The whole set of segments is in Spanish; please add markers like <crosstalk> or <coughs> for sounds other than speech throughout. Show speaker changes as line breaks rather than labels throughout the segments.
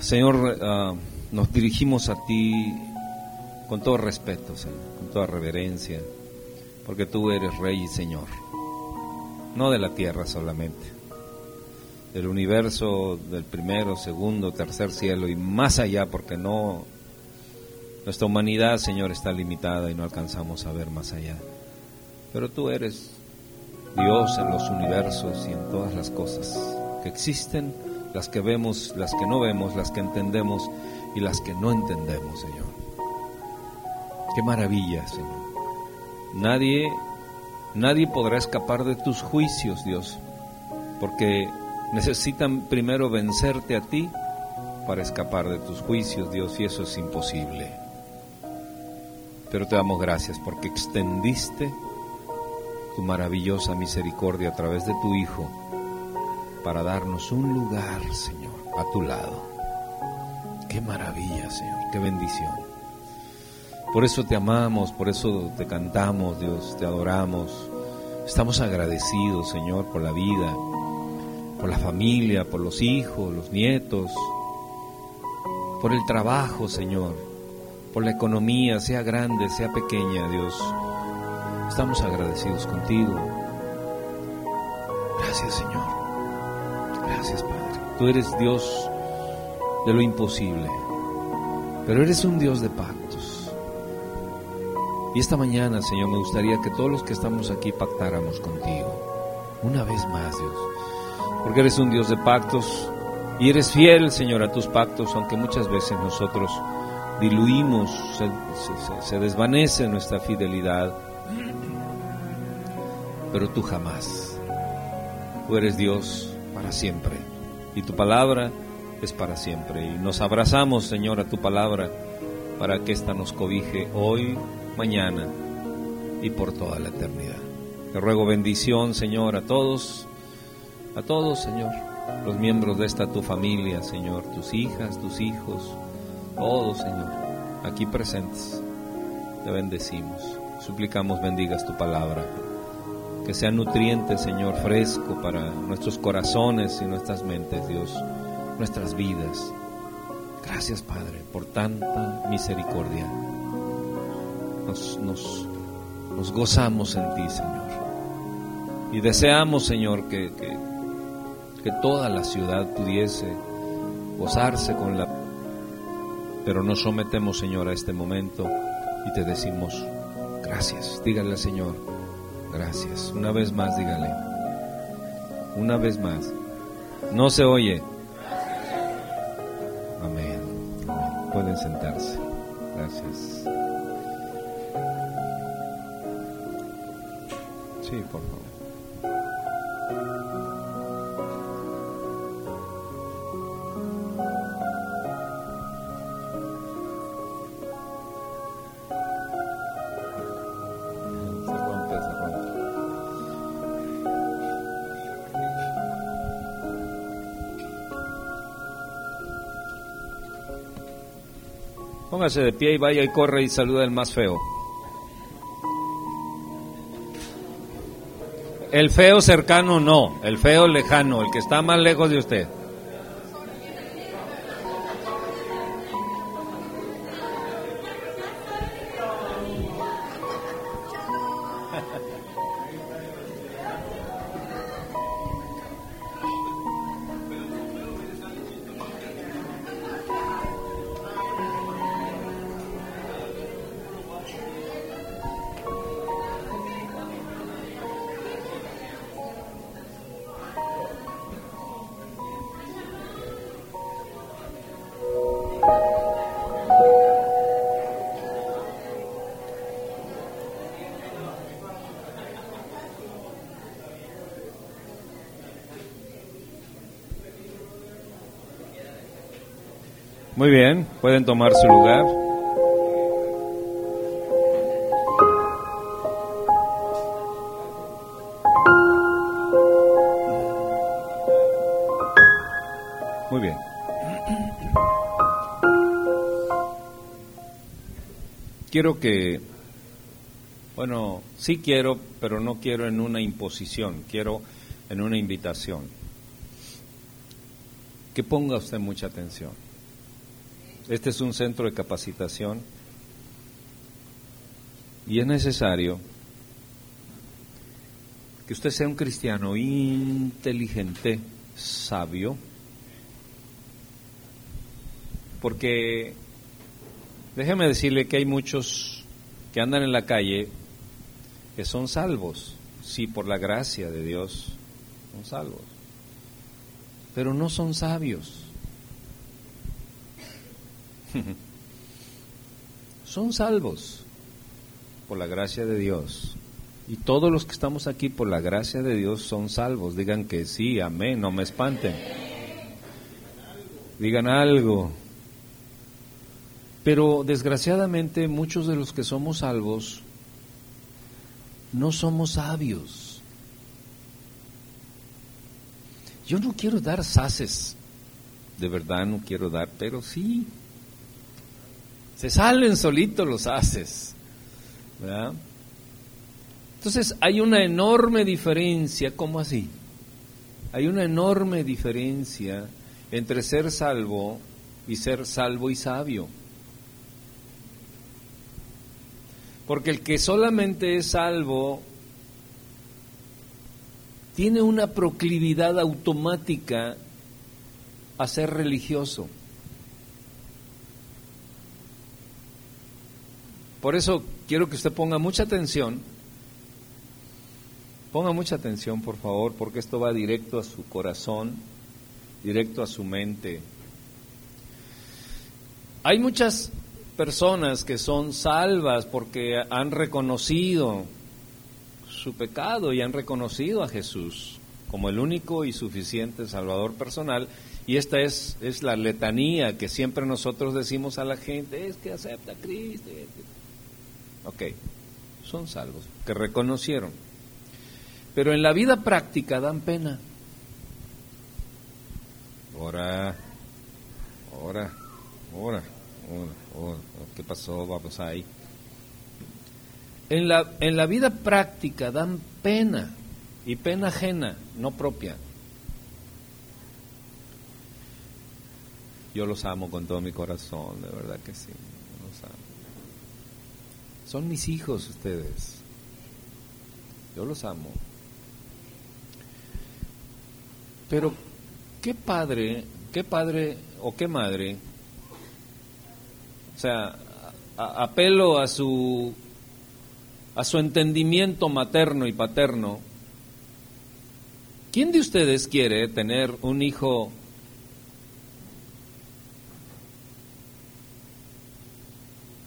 Señor, ah, nos dirigimos a ti con todo respeto, Señor, con toda reverencia, porque tú eres Rey y Señor, no de la tierra solamente, del universo, del primero, segundo, tercer cielo y más allá, porque no, nuestra humanidad, Señor, está limitada y no alcanzamos a ver más allá. Pero tú eres Dios en los universos y en todas las cosas que existen, las que vemos, las que no vemos, las que entendemos y las que no entendemos, Señor. Qué maravilla, Señor. Nadie, nadie podrá escapar de tus juicios, Dios, porque necesitan primero vencerte a ti para escapar de tus juicios, Dios, y eso es imposible. Pero te damos gracias porque extendiste tu maravillosa misericordia a través de tu Hijo para darnos un lugar, Señor, a tu lado. Qué maravilla, Señor, qué bendición. Por eso te amamos, por eso te cantamos, Dios, te adoramos. Estamos agradecidos, Señor, por la vida, por la familia, por los hijos, los nietos, por el trabajo, Señor, por la economía, sea grande, sea pequeña, Dios. Estamos agradecidos contigo. Gracias, Señor. Gracias, Padre. Tú eres Dios de lo imposible, pero eres un Dios de pactos. Y esta mañana, Señor, me gustaría que todos los que estamos aquí pactáramos contigo. Una vez más, Dios. Porque eres un Dios de pactos y eres fiel, Señor, a tus pactos, aunque muchas veces nosotros diluimos, se, desvanece nuestra fidelidad. Pero tú jamás. Tú eres Dios para siempre. Y tu palabra es para siempre. Y nos abrazamos, Señor, a tu palabra para que ésta nos cobije hoy, mañana y por toda la eternidad. Te ruego bendición, Señor, a todos, a todos, Señor, los miembros de esta tu familia, Señor, tus hijas, tus hijos, todos, Señor, aquí presentes. Te bendecimos. Suplicamos bendigas tu palabra. Que sea nutriente, Señor, fresco para nuestros corazones y nuestras mentes, Dios, nuestras vidas. Gracias, Padre, por tanta misericordia. Nos, nos, gozamos en ti, Señor. Y deseamos, Señor, que, que, que toda la ciudad pudiese gozarse con la... Pero nos sometemos, Señor, a este momento y te decimos gracias. Dígale al Señor, gracias. Una vez más, dígale. Una vez más. No se oye. Amén. Pueden sentarse. Gracias. Sí, por favor. De pie y vaya y corre y saluda al más feo. El feo cercano no, el feo lejano, el que está más lejos de usted. Muy bien, pueden tomar su lugar. Muy bien. Quiero que, bueno, sí quiero, pero no quiero en una imposición, quiero en una invitación. Que ponga usted mucha atención. Este es un centro de capacitación y es necesario que usted sea un cristiano inteligente, sabio, porque déjeme decirle que hay muchos que andan en la calle que son salvos, sí, por la gracia de Dios, son salvos, pero no son sabios. Son salvos por la gracia de Dios. Y todos los que estamos aquí por la gracia de Dios son salvos. Digan que sí, amén, no me espanten. Digan algo. Pero desgraciadamente muchos de los que somos salvos no somos sabios. Yo no quiero dar saces, de verdad no quiero dar, pero sí. Se salen solitos los haces. Entonces hay una enorme diferencia, ¿cómo así? Hay una enorme diferencia entre ser salvo y ser salvo y sabio. Porque el que solamente es salvo tiene una proclividad automática a ser religioso. Por eso quiero que usted ponga mucha atención, ponga mucha atención por favor, porque esto va directo a su corazón, directo a su mente. Hay muchas personas que son salvas porque han reconocido su pecado y han reconocido a Jesús como el único y suficiente Salvador personal. Y esta es, es la letanía que siempre nosotros decimos a la gente, es que acepta a Cristo. Ok, son salvos, que reconocieron. Pero en la vida práctica dan pena. Ahora, ahora, ahora. ¿Qué pasó? Vamos ahí. En la, en la vida práctica dan pena y pena ajena, no propia. Yo los amo con todo mi corazón, de verdad que sí. Son mis hijos ustedes. Yo los amo. Pero, ¿qué padre, qué padre o qué madre o sea, apelo a su, a su entendimiento materno y paterno. ¿Quién de ustedes quiere tener un hijo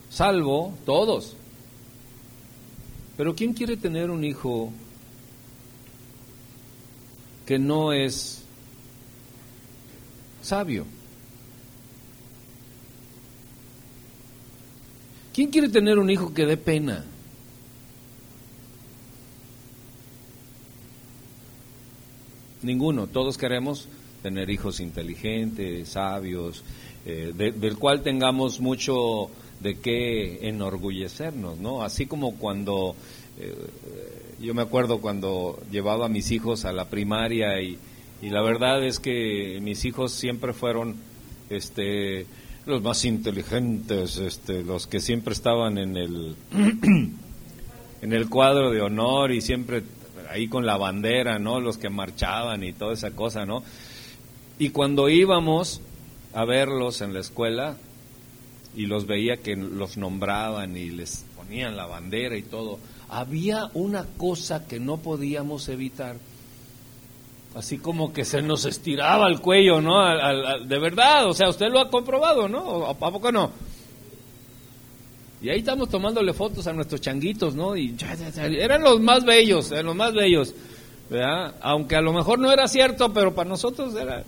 salvo? Todos. Pero ¿quién quiere tener un hijo que no es sabio? ¿Quién quiere tener un hijo que dé pena? Ninguno. Todos queremos tener hijos inteligentes, sabios, eh, del cual tengamos mucho de qué enorgullecernos, ¿no? Así como cuando yo me acuerdo cuando llevaba a mis hijos a la primaria y, y la verdad es que mis hijos siempre fueron este los más inteligentes, este, los que siempre estaban en el <clears throat> en el cuadro de honor y siempre ahí con la bandera, ¿no? Los que marchaban y toda esa cosa, ¿no? Y cuando íbamos a verlos en la escuela y los veía que los nombraban y les ponían la bandera y todo, había una cosa que no podíamos evitar así como que se nos estiraba el cuello, ¿no? de verdad, o sea, usted lo ha comprobado, ¿no? ¿A poco no? Y ahí estamos tomándole fotos a nuestros changuitos, ¿no? Y eran los más bellos, eran los más bellos, ¿verdad? Aunque a lo mejor no era cierto, pero para nosotros era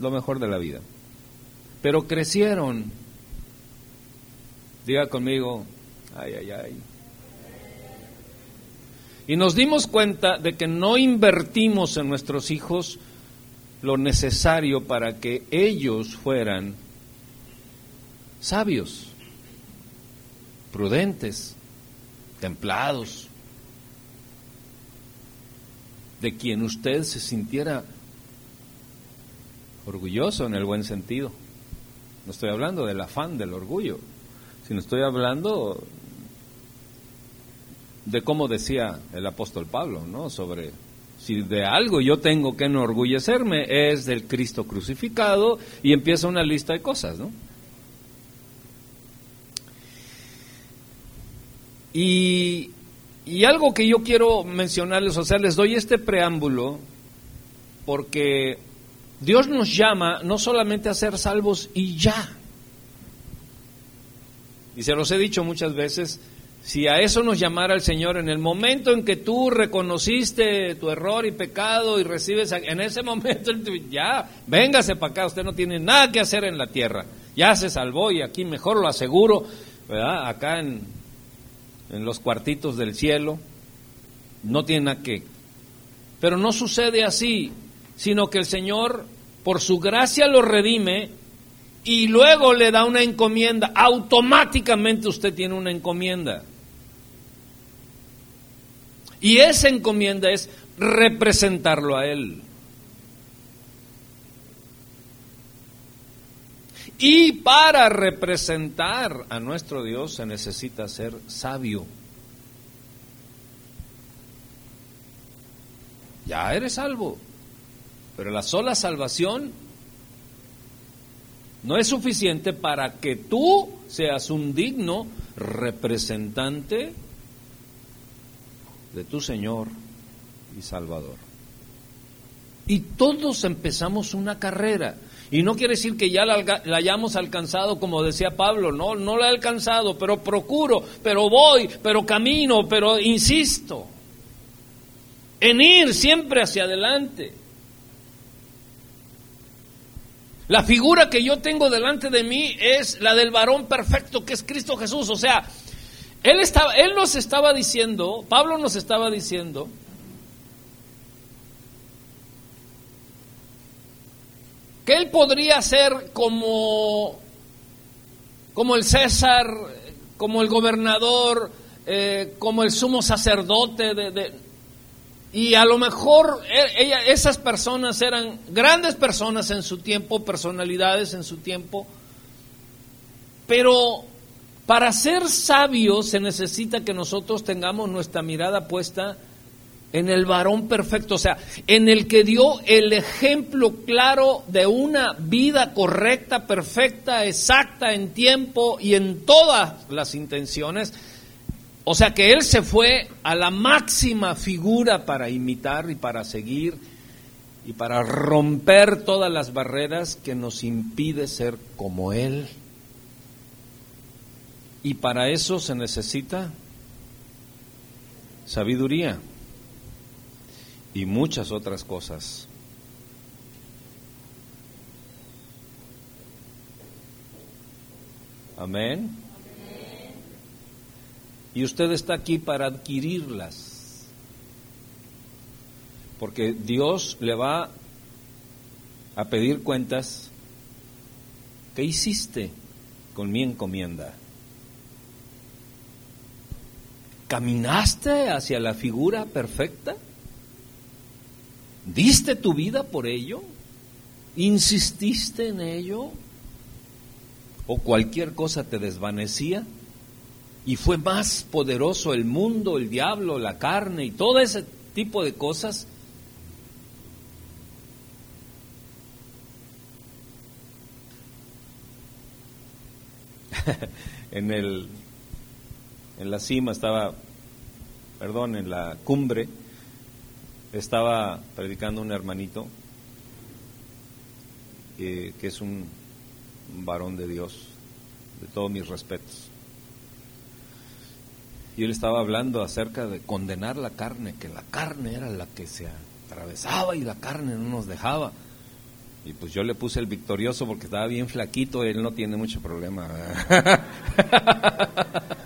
lo mejor de la vida. Pero crecieron. Diga conmigo, ay, ay, ay. Y nos dimos cuenta de que no invertimos en nuestros hijos lo necesario para que ellos fueran sabios, prudentes, templados, de quien usted se sintiera orgulloso en el buen sentido. No estoy hablando del afán, del orgullo, sino estoy hablando de cómo decía el apóstol Pablo, ¿no? Sobre si de algo yo tengo que enorgullecerme es del Cristo crucificado y empieza una lista de cosas, ¿no? Y, y algo que yo quiero mencionarles, o sea, les doy este preámbulo porque Dios nos llama no solamente a ser salvos y ya. Y se los he dicho muchas veces, si a eso nos llamara el Señor en el momento en que tú reconociste tu error y pecado y recibes, en ese <laughs> momento, ya, véngase para acá, usted no tiene nada que hacer en la tierra, ya se salvó y aquí mejor lo aseguro, ¿verdad? Acá en, en los cuartitos del cielo, no tiene nada que. Pero no sucede así, sino que el Señor, por su gracia, lo redime y luego le da una encomienda. Automáticamente usted tiene una encomienda. Y esa encomienda es representarlo a Él. Y para representar a nuestro Dios se necesita ser sabio. Ya eres salvo, pero la sola salvación no es suficiente para que tú seas un digno representante de tu Señor y Salvador. Y todos empezamos una carrera. Y no quiere decir que ya la, hayamos alcanzado, como decía Pablo, no, no la he alcanzado, pero procuro, pero voy, pero camino, pero insisto en ir siempre hacia adelante. La figura que yo tengo delante de mí es la del varón perfecto que es Cristo Jesús. O sea, él, estaba, él nos estaba diciendo, Pablo nos estaba diciendo, que él podría ser como, como el César, como el gobernador, eh, como el sumo sacerdote y a lo mejor e, esas personas eran grandes personas en su tiempo, personalidades en su tiempo, pero para ser sabios se necesita que nosotros tengamos nuestra mirada puesta en el varón perfecto, o sea, en el que dio el ejemplo claro de una vida correcta, perfecta, exacta en tiempo y en todas las intenciones. O sea que él se fue a la máxima figura para imitar y para seguir y para romper todas las barreras que nos impide ser como él. Y para eso se necesita sabiduría y muchas otras cosas. Amén. Y usted está aquí para adquirirlas. Porque Dios le va a pedir cuentas. ¿Qué hiciste con mi encomienda? ¿Caminaste hacia la figura perfecta? ¿Diste tu vida por ello? ¿Insististe en ello? ¿O cualquier cosa te desvanecía? Y fue más poderoso el mundo, el diablo, la carne y todo ese tipo de cosas. <laughs> en el en la cima estaba, perdón, en la cumbre, estaba predicando un hermanito eh, que es un, varón de Dios, de todos mis respetos. Y él estaba hablando acerca de condenar la carne, que la carne era la que se atravesaba y la carne no nos dejaba. Y pues yo le puse el victorioso porque estaba bien flaquito, él no tiene mucho problema. <laughs>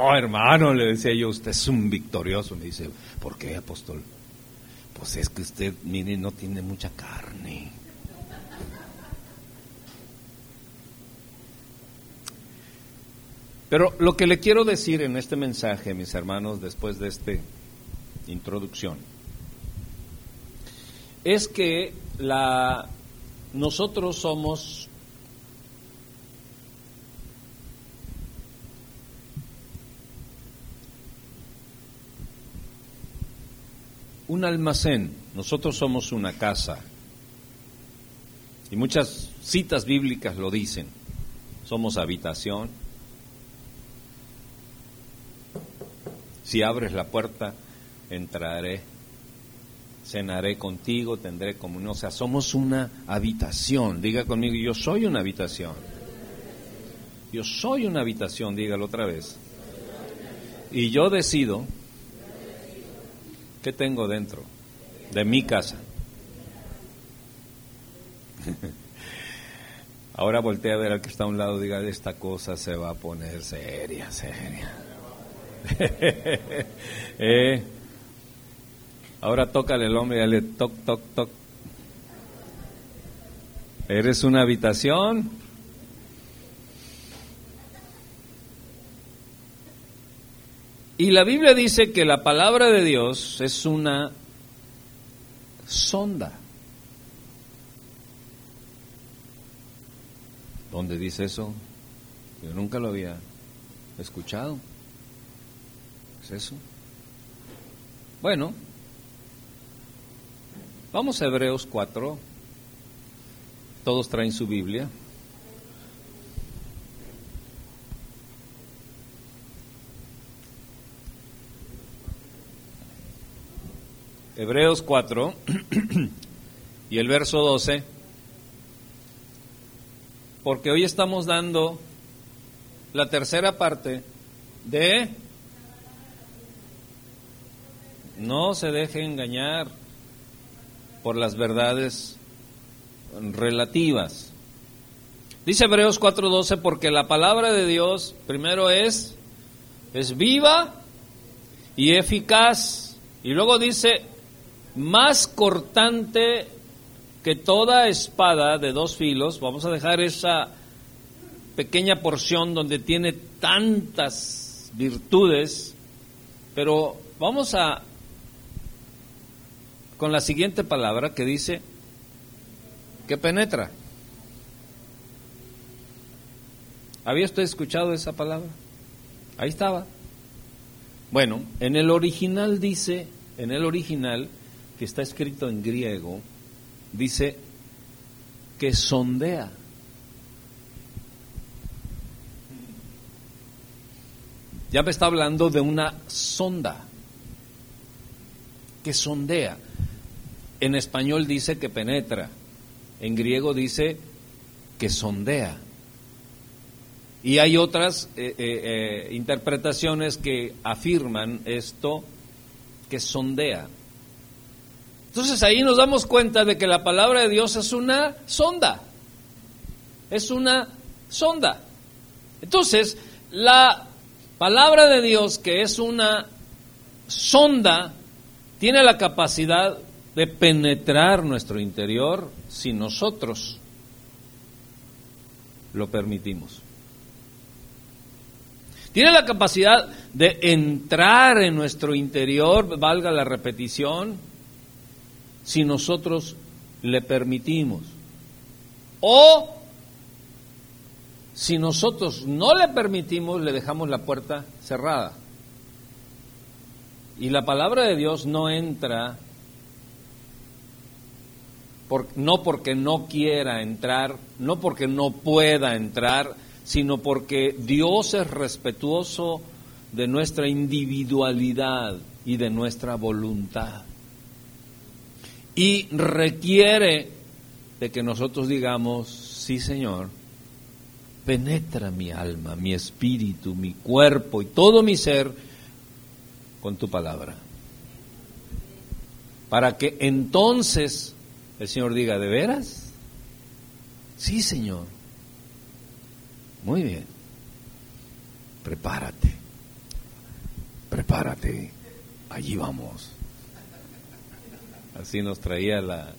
Oh, hermano, le decía yo, usted es un victorioso. Me dice, ¿por qué, apóstol? Pues es que usted, mire, no tiene mucha carne. Pero lo que le quiero decir en este mensaje, mis hermanos, después de esta introducción, es que nosotros somos un almacén, nosotros somos una casa. Y muchas citas bíblicas lo dicen. Somos habitación. Si abres la puerta, entraré, cenaré contigo, tendré comunión. O sea, somos una habitación. Diga conmigo, yo soy una habitación. Yo soy una habitación, dígalo otra vez. Y yo decido ¿Qué tengo dentro de mi casa? <laughs> Ahora voltea a ver al que está a un lado diga, esta cosa se va a poner seria, seria. <laughs> eh, ahora tócale el hombre y dale toc, toc, toc. ¿Eres una habitación? Y la Biblia dice que la palabra de Dios es una sonda. ¿Dónde dice eso? Yo nunca lo había escuchado. ¿Es eso? Bueno, vamos a Hebreos 4. Todos traen su Biblia. Hebreos 4 <clears throat> y el verso 12, porque hoy estamos dando la tercera parte de... No se deje engañar por las verdades relativas. Dice Hebreos 4:12 porque la palabra de Dios primero es es viva y eficaz y luego dice más cortante que toda espada de dos filos. Vamos a dejar esa pequeña porción donde tiene tantas virtudes, pero vamos a con la siguiente palabra que dice que penetra. ¿Había usted escuchado esa palabra? Ahí estaba. Bueno, en el original dice, en el original que está escrito en griego, dice que sondea. Ya me está hablando de una sonda que sondea. En español dice que penetra, en griego dice que sondea. Y hay otras eh, eh, eh, interpretaciones que afirman esto, que sondea. Entonces ahí nos damos cuenta de que la palabra de Dios es una sonda. Es una sonda. Entonces, la palabra de Dios, que es una sonda, tiene la capacidad de penetrar nuestro interior si nosotros lo permitimos. Tiene la capacidad de entrar en nuestro interior, valga la repetición, si nosotros le permitimos. O si nosotros no le permitimos, le dejamos la puerta cerrada. Y la palabra de Dios no entra no porque no quiera entrar, no porque no pueda entrar, sino porque Dios es respetuoso de nuestra individualidad y de nuestra voluntad y requiere de que nosotros digamos, sí Señor, penetra mi alma, mi espíritu, mi cuerpo y todo mi ser con tu palabra. Para que entonces el Señor diga, ¿de veras? Sí, Señor. Muy bien. Prepárate. Prepárate. Allí vamos. Así nos traía la,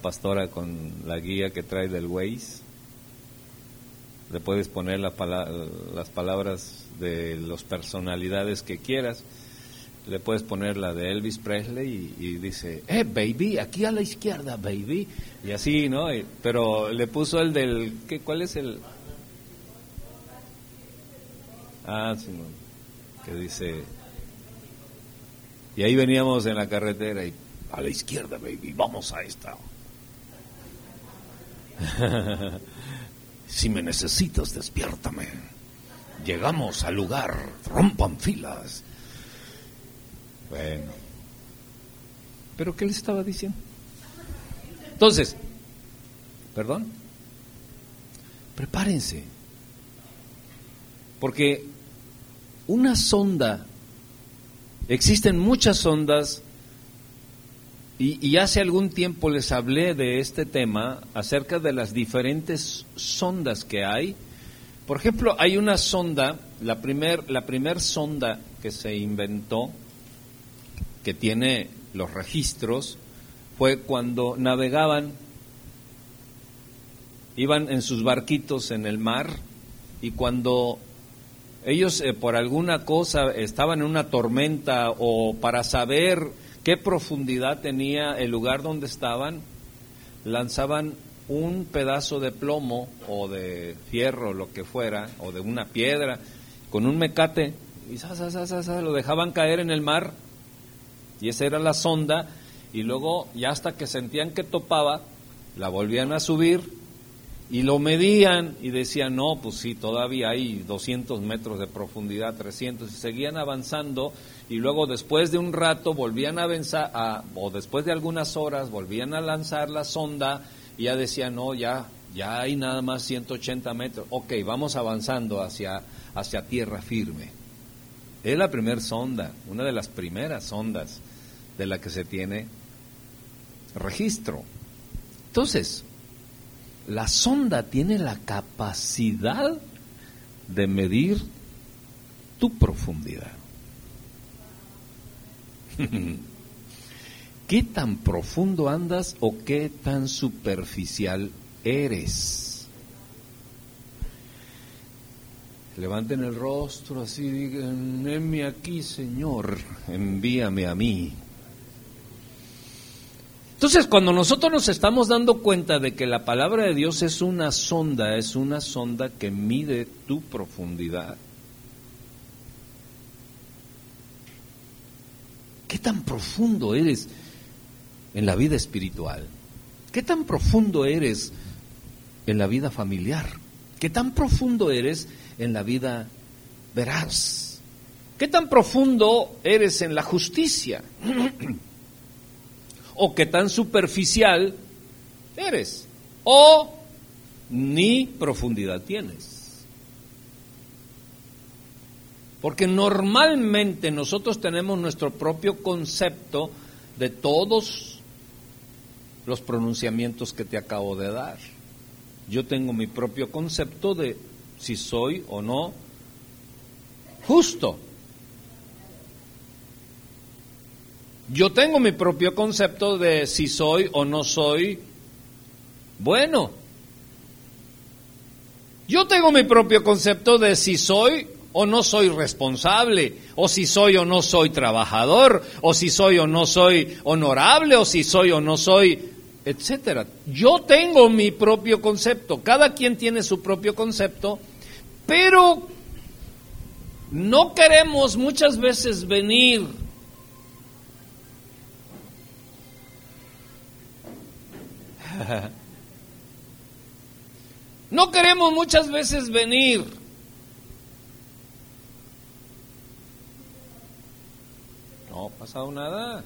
pastora con la guía que trae del Waze. Le puedes poner las palabras de las personalidades que quieras. le puedes poner la de Elvis Presley y, dice, eh, baby, aquí a la izquierda, baby. Y así, ¿no? pero le puso el del, ¿qué, ¿cuál es el? Ah, sí, que dice, y ahí veníamos en la carretera y a la izquierda, baby, vamos a esta. <laughs> si me necesitas, despiértame. Llegamos al lugar, rompan filas. Bueno. ¿Pero qué le estaba diciendo? Entonces, perdón, prepárense. Porque una sonda, existen muchas sondas, y, y, hace algún tiempo les hablé de este tema acerca de las diferentes sondas que hay. Por ejemplo, hay una sonda, la primer, la primer sonda que se inventó, que tiene los registros fue cuando navegaban, iban en sus barquitos en el mar y cuando ellos eh, por alguna cosa estaban en una tormenta o para saber qué profundidad tenía el lugar donde estaban, lanzaban un pedazo de plomo o de fierro, lo que fuera, o de una piedra, con un mecate, y lo dejaban caer en el mar. Y esa era la sonda, y luego ya hasta que sentían que topaba, la volvían a subir y lo medían y decían, no, pues sí, todavía hay 200 metros de profundidad, 300, y seguían avanzando y luego después de un rato volvían a avanzar, o después de algunas horas volvían a lanzar la sonda y ya decían, no, ya, ya hay nada más 180 metros, ok, vamos avanzando hacia, hacia tierra firme. Es la primera sonda, una de las primeras sondas de la que se tiene registro. Entonces, la sonda tiene la capacidad de medir tu profundidad. <laughs> ¿Qué tan profundo andas o qué tan superficial eres? Levanten el rostro así, digan, envíame aquí, Señor, envíame a mí. Entonces, cuando nosotros nos estamos dando cuenta de que la palabra de Dios es una sonda, es una sonda que mide tu profundidad. ¿Qué tan profundo eres en la vida espiritual? ¿Qué tan profundo eres en la vida familiar? ¿Qué tan profundo eres en la vida veraz? ¿Qué tan profundo eres en la justicia? <clears throat> ¿O qué tan superficial eres? ¿O ni profundidad tienes? Porque normalmente nosotros tenemos nuestro propio concepto de todos los pronunciamientos que te acabo de dar. Yo tengo mi propio concepto de si soy o no justo. Yo tengo mi propio concepto de si soy o no soy bueno. Yo tengo mi propio concepto de si soy o no soy responsable, o si soy o no soy trabajador, o si soy o no soy honorable, o si soy o no soy etcétera. Yo tengo mi propio concepto, cada quien tiene su propio concepto, pero no queremos muchas veces venir <laughs> No queremos muchas veces venir No ha pasado nada.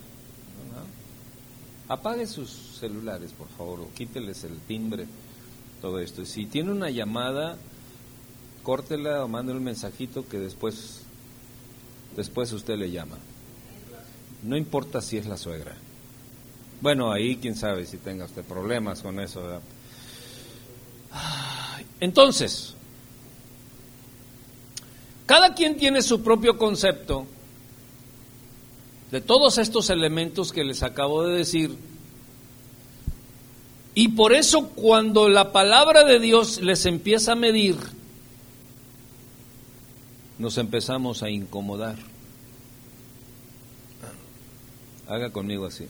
Apague sus celulares, por favor, o quíteles el timbre, todo esto. Si tiene una llamada, córtela o mande un mensajito que después, después usted le llama. No importa si es la suegra. Bueno, ahí quién sabe si tenga usted problemas con eso. Entonces, cada quien tiene su propio concepto de todos estos elementos que les acabo de decir. Y por eso cuando la palabra de Dios les empieza a medir, nos empezamos a incomodar. Haga conmigo así.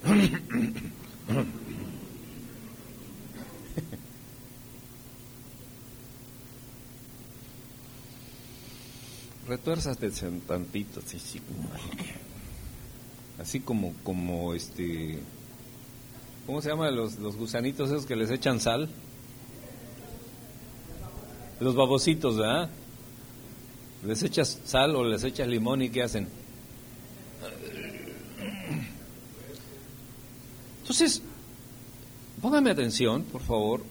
Retuérzate tantito, así, así como, como este, ¿cómo se llama los, los gusanitos esos que les echan sal? Los babositos, ¿verdad? Les echas sal o les echas limón y ¿qué hacen? Entonces, póngame atención, por favor,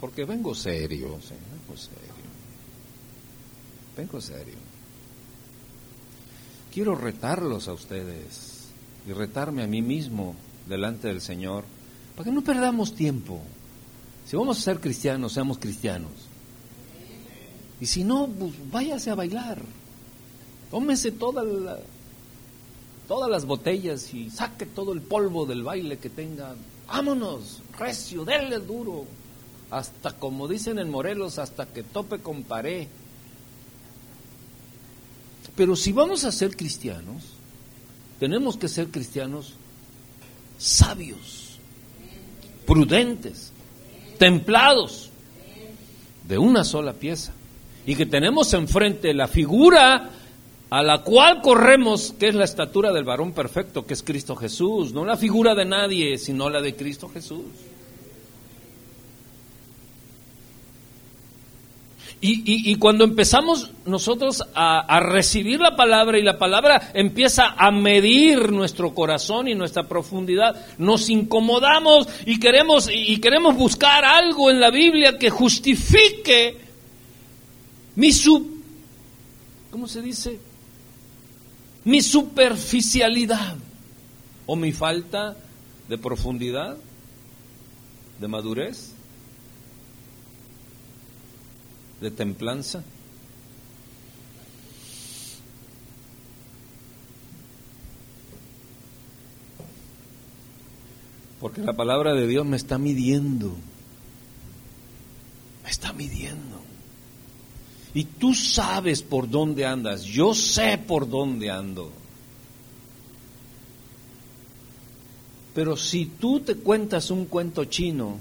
porque vengo serio, vengo serio. Vengo serio. Quiero retarlos a ustedes y retarme a mí mismo delante del Señor, para que no perdamos tiempo. Si vamos a ser cristianos, seamos cristianos. Y si no, pues váyase a bailar. Tómese toda todas las botellas y saque todo el polvo del baile que tenga. Vámonos, recio, denle duro. Hasta como dicen en Morelos, hasta que tope con pared. Pero si vamos a ser cristianos, tenemos que ser cristianos sabios, prudentes, templados, de una sola pieza. Y que tenemos enfrente la figura a la cual corremos, que es la estatura del varón perfecto, que es Cristo Jesús, no la figura de nadie, sino la de Cristo Jesús. Y, cuando empezamos nosotros a, recibir la palabra y la palabra empieza a medir nuestro corazón y nuestra profundidad, nos incomodamos y queremos, y queremos buscar algo en la Biblia que justifique mi ¿cómo se dice? Mi superficialidad o mi falta de profundidad, de madurez de templanza? Porque la palabra de Dios me está midiendo. Me está midiendo. Y tú sabes por dónde andas. Yo sé por dónde ando. Pero si tú te cuentas un cuento chino,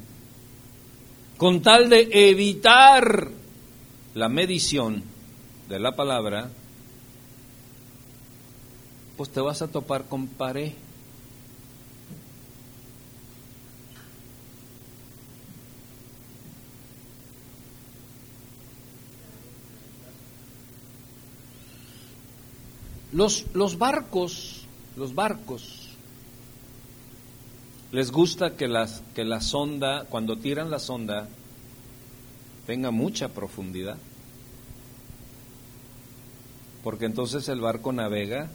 con tal de evitar la medición de la palabra, pues te vas a topar con pared. Los, los barcos, los barcos, les gusta que, las, que la sonda, cuando tiran la sonda, tenga mucha profundidad. Porque entonces el barco navega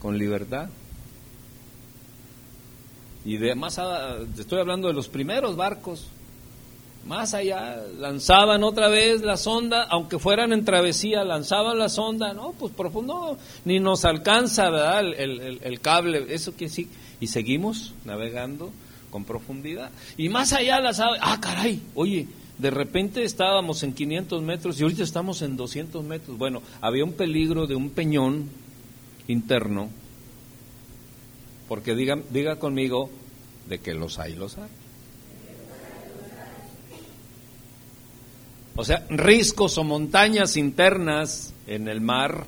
con libertad. Y de más estoy hablando de los primeros barcos. Más allá, lanzaban otra vez la sonda, aunque fueran en travesía, lanzaban la sonda, no, pues profundo, ni nos alcanza. El, el cable, eso que sí, y seguimos navegando con profundidad. Y más allá las ah, caray, oye, de repente estábamos en 500 metros y ahorita estamos en 200 metros. Bueno, había un peligro de un peñón interno, porque diga, diga conmigo de que los hay, los hay. O sea, riscos o montañas internas en el mar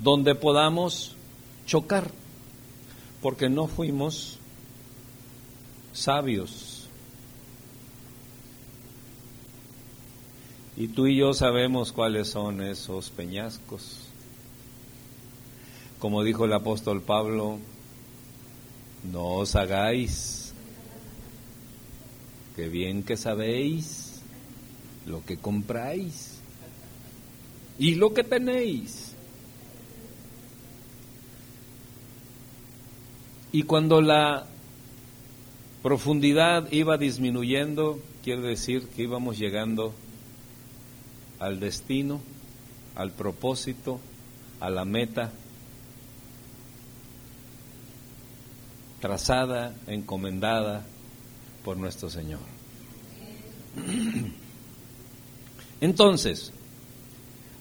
donde podamos chocar, porque no fuimos sabios. Y tú y yo sabemos cuáles son esos peñascos. Como dijo el apóstol Pablo, no os hagáis, que bien que sabéis lo que compráis y lo que tenéis. Y cuando la profundidad iba disminuyendo, quiere decir que íbamos llegando al destino, al propósito, a la meta trazada, encomendada por nuestro Señor. <clears throat> Entonces,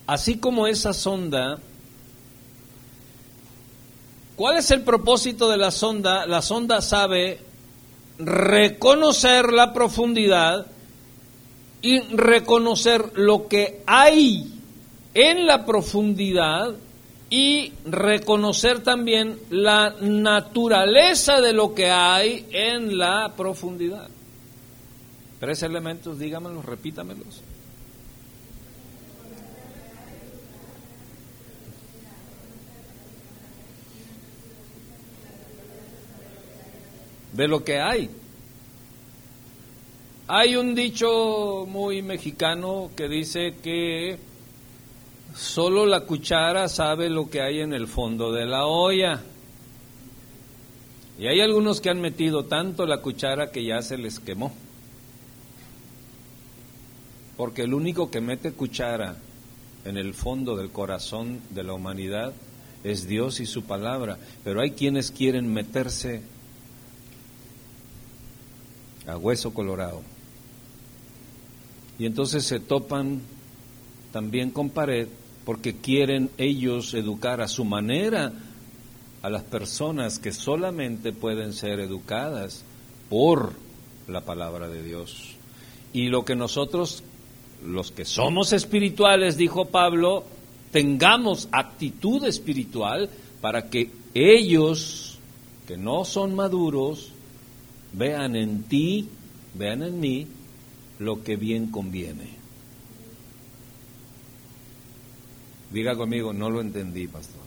así como esa sonda
¿Cuál es el propósito de la sonda? La sonda sabe reconocer la profundidad y reconocer lo que hay en la profundidad y reconocer también la naturaleza de lo que hay en la profundidad. Tres elementos, dígamelos, repítamelos. De lo que hay. Hay un dicho muy mexicano que dice que Solo la cuchara sabe lo que hay en el fondo de la olla. Y hay algunos que han metido tanto la cuchara que ya se les quemó. Porque el único que mete cuchara en el fondo del corazón de la humanidad es Dios y su palabra. Pero hay quienes quieren meterse a hueso colorado. Y entonces se topan también con pared porque quieren ellos educar a su manera a las personas que solamente pueden ser educadas por la palabra de Dios. Y lo que nosotros, los que somos espirituales, dijo Pablo, tengamos actitud espiritual para que ellos, que no son maduros, vean en ti, vean en mí lo que bien conviene. Diga conmigo, no lo entendí, pastor.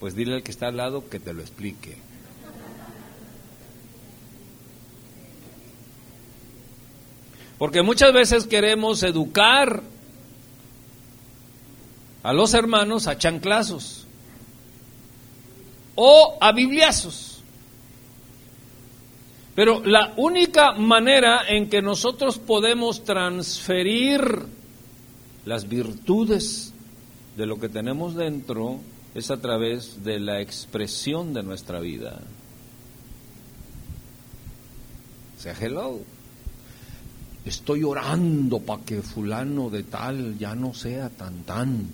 Pues dile al que está al lado que te lo explique. Porque muchas veces queremos educar a los hermanos a chanclazos o a bibliazos. Pero la única manera en que nosotros podemos transferir las virtudes de lo que tenemos dentro es a través de la expresión de nuestra vida. Sea hello. Estoy orando para que fulano de tal ya no sea tan tan.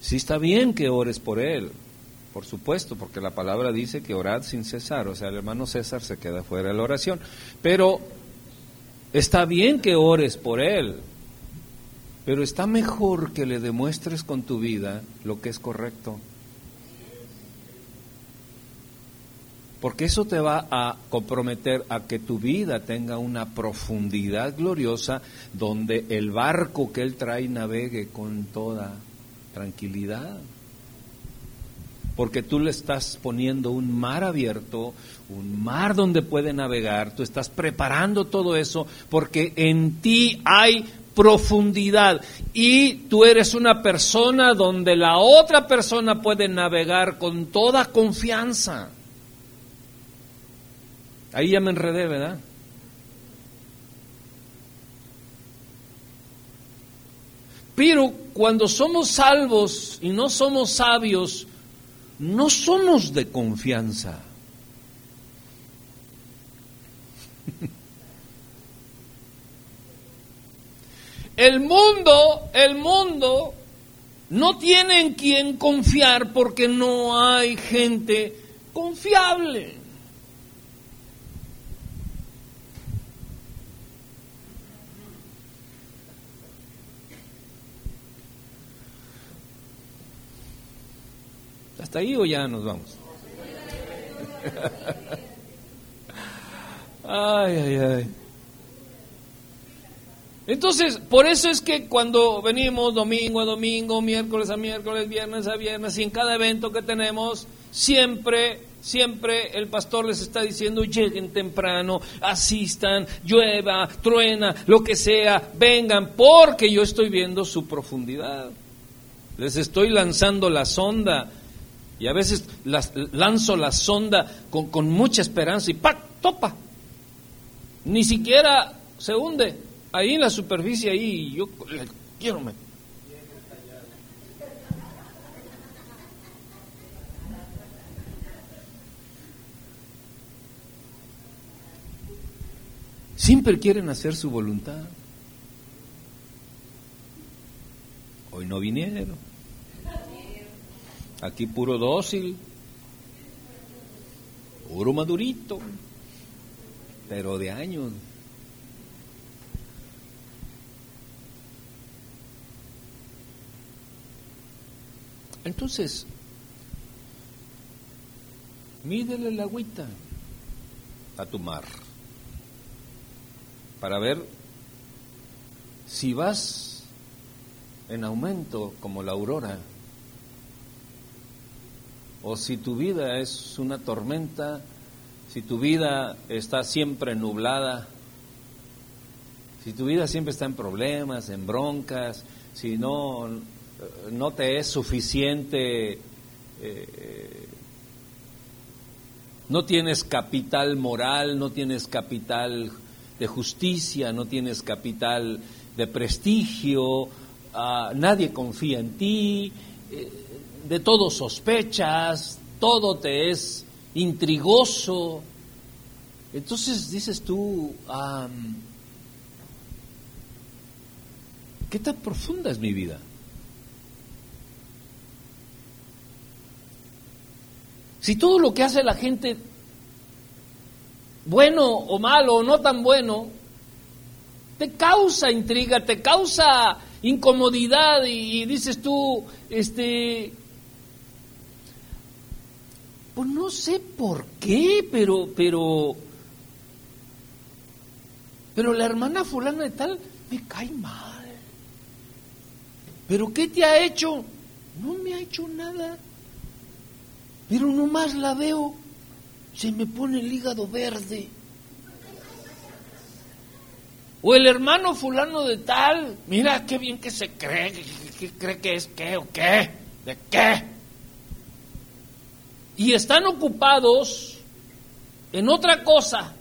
Sí está bien que ores por él, por supuesto, porque la palabra dice que orad sin cesar, o sea, el hermano César se queda fuera de la oración, pero está bien que ores por él, pero está mejor que le demuestres con tu vida lo que es correcto. Porque eso te va a comprometer a que tu vida tenga una profundidad gloriosa donde el barco que Él trae navegue con toda tranquilidad. Porque tú le estás poniendo un mar abierto, un mar donde puede navegar, tú estás preparando todo eso porque en ti hay profundidad y tú eres una persona donde la otra persona puede navegar con toda confianza. Ahí ya me enredé, ¿verdad? Pero cuando somos salvos y no somos sabios, no somos de confianza. El mundo, el mundo no tiene en quien confiar porque no hay gente confiable. ¿Hasta ahí o ya nos vamos? ay, ay, ay. Entonces, por eso es que cuando venimos domingo a domingo, miércoles a miércoles, viernes a viernes, y en cada evento que tenemos, siempre, siempre el pastor les está diciendo, lleguen temprano, asistan, llueva, truena, lo que sea, vengan, porque yo estoy viendo su profundidad. Les estoy lanzando la sonda, y a veces las, lanzo la sonda con, con mucha esperanza y ¡pac! topa. Ni siquiera se hunde ahí en la superficie, ahí yo le quiero meter. Siempre quieren hacer su voluntad. Hoy no vinieron. Aquí puro dócil, puro madurito, pero de años. Entonces, mídele la agüita a tu mar para ver si vas en aumento como la aurora o si tu vida es una tormenta, si tu vida está siempre nublada, si tu vida siempre está en problemas, en broncas, si no no te es suficiente, eh, no tienes capital moral, no tienes capital de justicia, no tienes capital de prestigio, ah, nadie confía en ti, eh, de todo sospechas, todo te es intrigoso. Entonces dices tú, ¿qué tan profunda es mi vida? Si todo lo que hace la gente, bueno o malo o no tan bueno, te causa intriga, te causa incomodidad y, dices tú, este, pues no sé por qué, pero, pero, pero la hermana fulana de tal me cae mal. ¿Pero qué te ha hecho? No me ha hecho nada. Pero nomás la veo, se me pone el hígado verde. O el hermano fulano de tal, mira qué bien que se cree, que, cree que es qué o qué, de qué. Y están ocupados en otra cosa.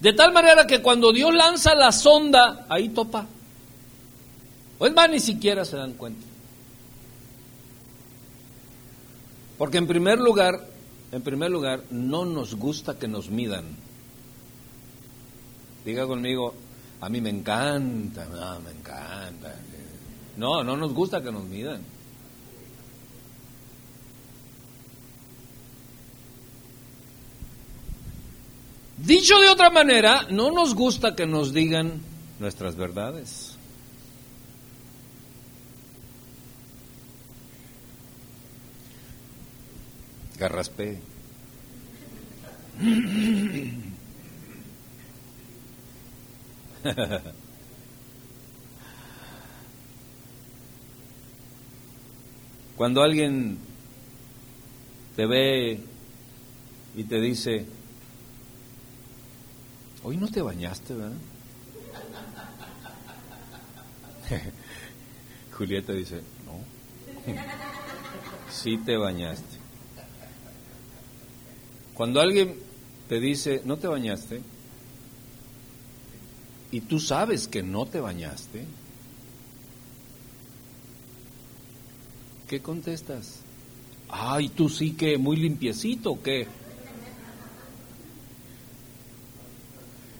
De tal manera que cuando Dios lanza la sonda, ahí topa. O es más, ni siquiera se dan cuenta. Porque en primer lugar, en primer lugar, no nos gusta que nos midan. Diga conmigo, a mí me encanta, no, me encanta. No, no nos gusta que nos midan. Dicho de otra manera, no nos gusta que nos digan nuestras verdades. Carraspé. Cuando alguien te ve y te dice, hoy no te bañaste, ¿verdad? <laughs> Julieta dice, no, sí te bañaste. Cuando alguien te dice, no te bañaste, y tú sabes que no te bañaste, ¿qué contestas? Ay, tú sí que muy limpiecito, ¿qué?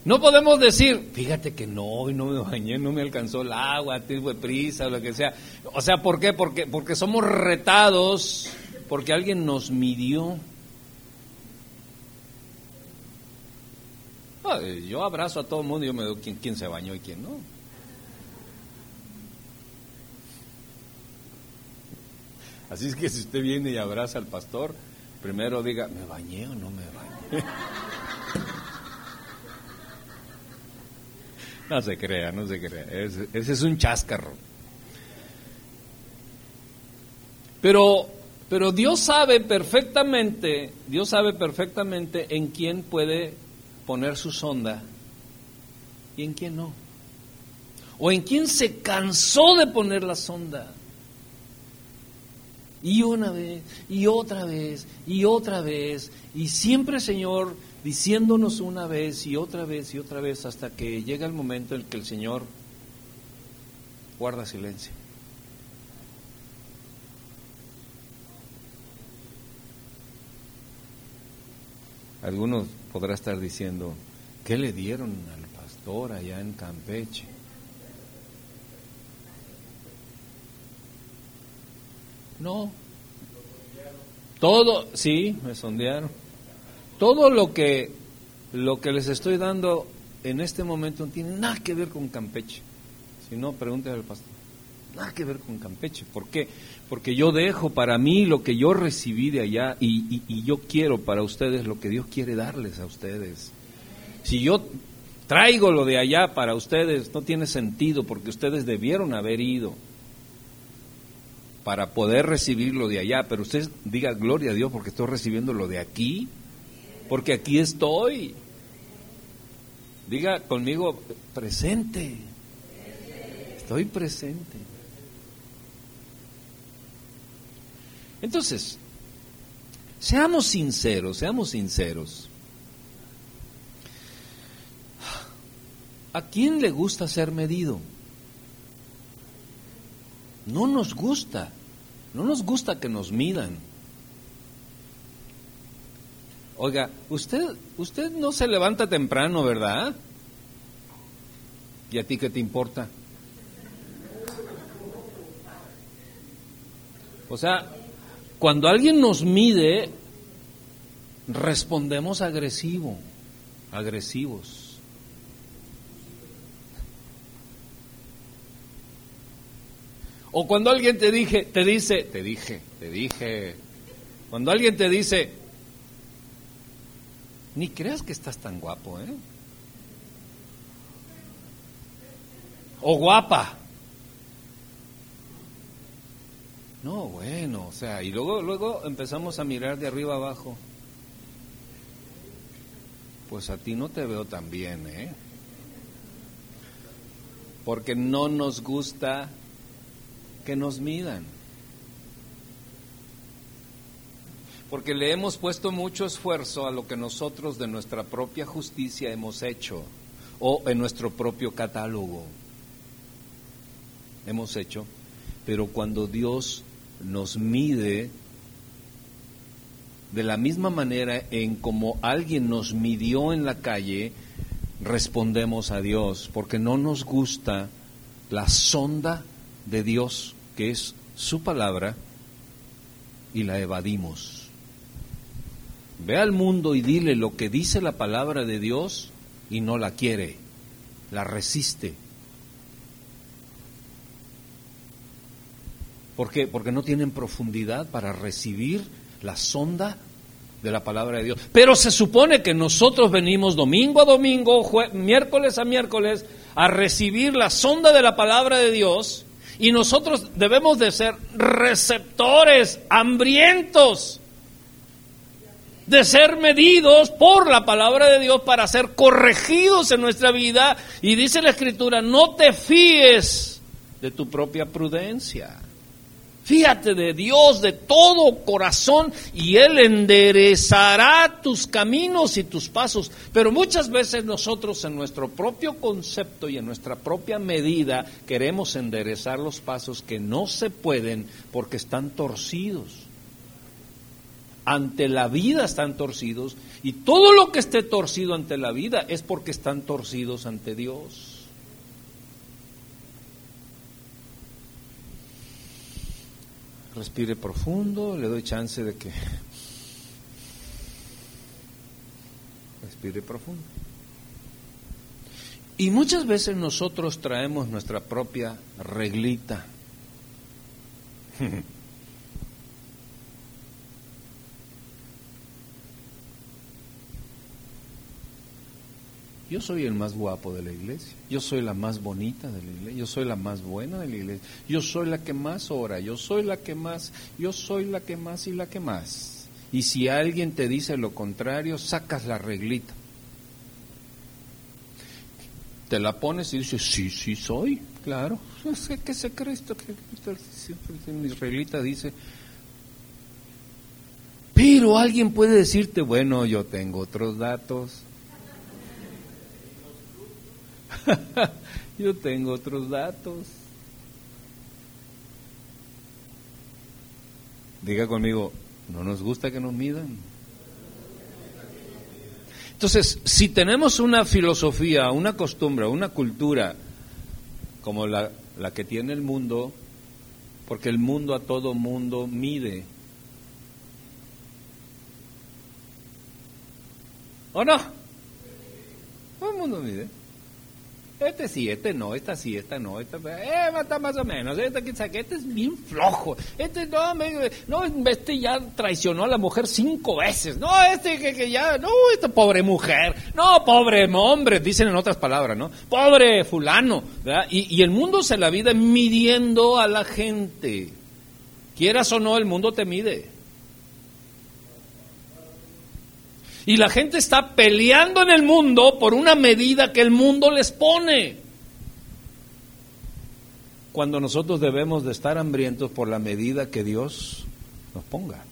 No podemos decir, fíjate que no, hoy no me bañé, no me alcanzó el agua, tuve prisa o lo que sea. O sea, ¿por qué? Porque, porque somos retados, porque alguien nos midió. yo abrazo a todo el mundo y yo me doy quién, quién se bañó y quién no. Así es que si usted viene y abraza al pastor, primero diga, ¿me bañé o no me bañé? No se crea, no se crea. Ese, es un cháscarro. Pero, pero Dios sabe perfectamente, Dios sabe perfectamente en quién puede poner su sonda y en quién no. O en quién se cansó de poner la sonda. Y una vez, y otra vez, y otra vez, y siempre Señor diciéndonos una vez y otra vez y otra vez hasta que llega el momento en que el Señor guarda silencio. Algunos podrá estar diciendo, ¿qué le dieron al pastor allá en Campeche? No, Todo, sí, me sondearon. Todo lo que, lo que les estoy dando en este momento no tiene nada que ver con Campeche. Si no, pregúntale al pastor. Nada que ver con Campeche. ¿Por qué? Porque yo dejo para mí lo que yo recibí de allá y, yo quiero para ustedes lo que Dios quiere darles a ustedes. Si yo traigo lo de allá para ustedes, no tiene sentido porque ustedes debieron haber ido para poder recibir lo de allá, pero usted diga gloria a Dios porque estoy recibiendo lo de aquí, porque aquí estoy. Diga conmigo presente. Estoy presente. Entonces, seamos sinceros, seamos sinceros. ¿A quién le gusta ser medido? No nos gusta, no nos gusta que nos midan. Oiga, usted, usted no se levanta temprano, ¿verdad? ¿Y a ti qué te importa? O sea, cuando alguien nos mide, respondemos agresivo, agresivos. O cuando alguien te dije, te dice, te dije, te dije. Cuando alguien te dice, ni creas que estás tan guapo, ¿eh? O guapa. No, bueno, o sea, y luego, luego empezamos a mirar de arriba abajo. Pues a ti no te veo tan bien, ¿eh? Porque no nos gusta que nos midan. Porque le hemos puesto mucho esfuerzo a lo que nosotros de nuestra propia justicia hemos hecho o en nuestro propio catálogo hemos hecho. Pero cuando Dios nos mide de la misma manera en como alguien nos midió en la calle, respondemos a Dios, porque no nos gusta la sonda de Dios, que es su palabra, y la evadimos. Ve al mundo y dile lo que dice la palabra de Dios y no la quiere, la resiste. ¿Por qué? Porque no tienen profundidad para recibir la sonda de la palabra de Dios. Pero se supone que nosotros venimos domingo a domingo, miércoles a miércoles, a recibir la sonda de la palabra de Dios y nosotros debemos de ser receptores, hambrientos, de ser medidos por la palabra de Dios para ser corregidos en nuestra vida. Y dice la Escritura, no te fíes de tu propia prudencia. Fíjate de Dios de todo corazón y Él enderezará tus caminos y tus pasos. Pero muchas veces nosotros en nuestro propio concepto y en nuestra propia medida queremos enderezar los pasos que no se pueden porque están torcidos. Ante la vida están torcidos y todo lo que esté torcido ante la vida es porque están torcidos ante Dios. Respire profundo, le doy chance de que respire profundo. Y muchas veces nosotros traemos nuestra propia reglita. <laughs> Yo soy el más guapo de la iglesia, yo soy la más bonita de la iglesia, yo soy la más buena de la iglesia, yo soy la que más ora, yo soy la que más, yo soy la que más y la que más. Y si alguien te dice lo contrario, sacas la reglita. Te la pones y dices, sí, sí soy, claro. <laughs> ¿Qué se cree esto? Mi reglita dice, pero alguien puede decirte, bueno, yo tengo otros datos <laughs> Yo tengo otros datos. Diga conmigo, no nos gusta que nos midan. Entonces, si tenemos una filosofía, una costumbre, una cultura como la, la que tiene el mundo, porque el mundo a todo mundo mide. ¿O no? Todo el mundo mide. Este sí, este no, esta sí, esta no, esta eh, está más o menos, este, este es bien flojo, este no, no, este ya traicionó a la mujer cinco veces, no, este que, que ya, no, esta pobre mujer, no, pobre hombre, dicen en otras palabras, ¿no? Pobre fulano, ¿verdad? Y, y el mundo se la vida midiendo a la gente, quieras o no, el mundo te mide. Y la gente está peleando en el mundo por una medida que el mundo les pone. Cuando nosotros debemos de estar hambrientos por la medida que Dios nos ponga.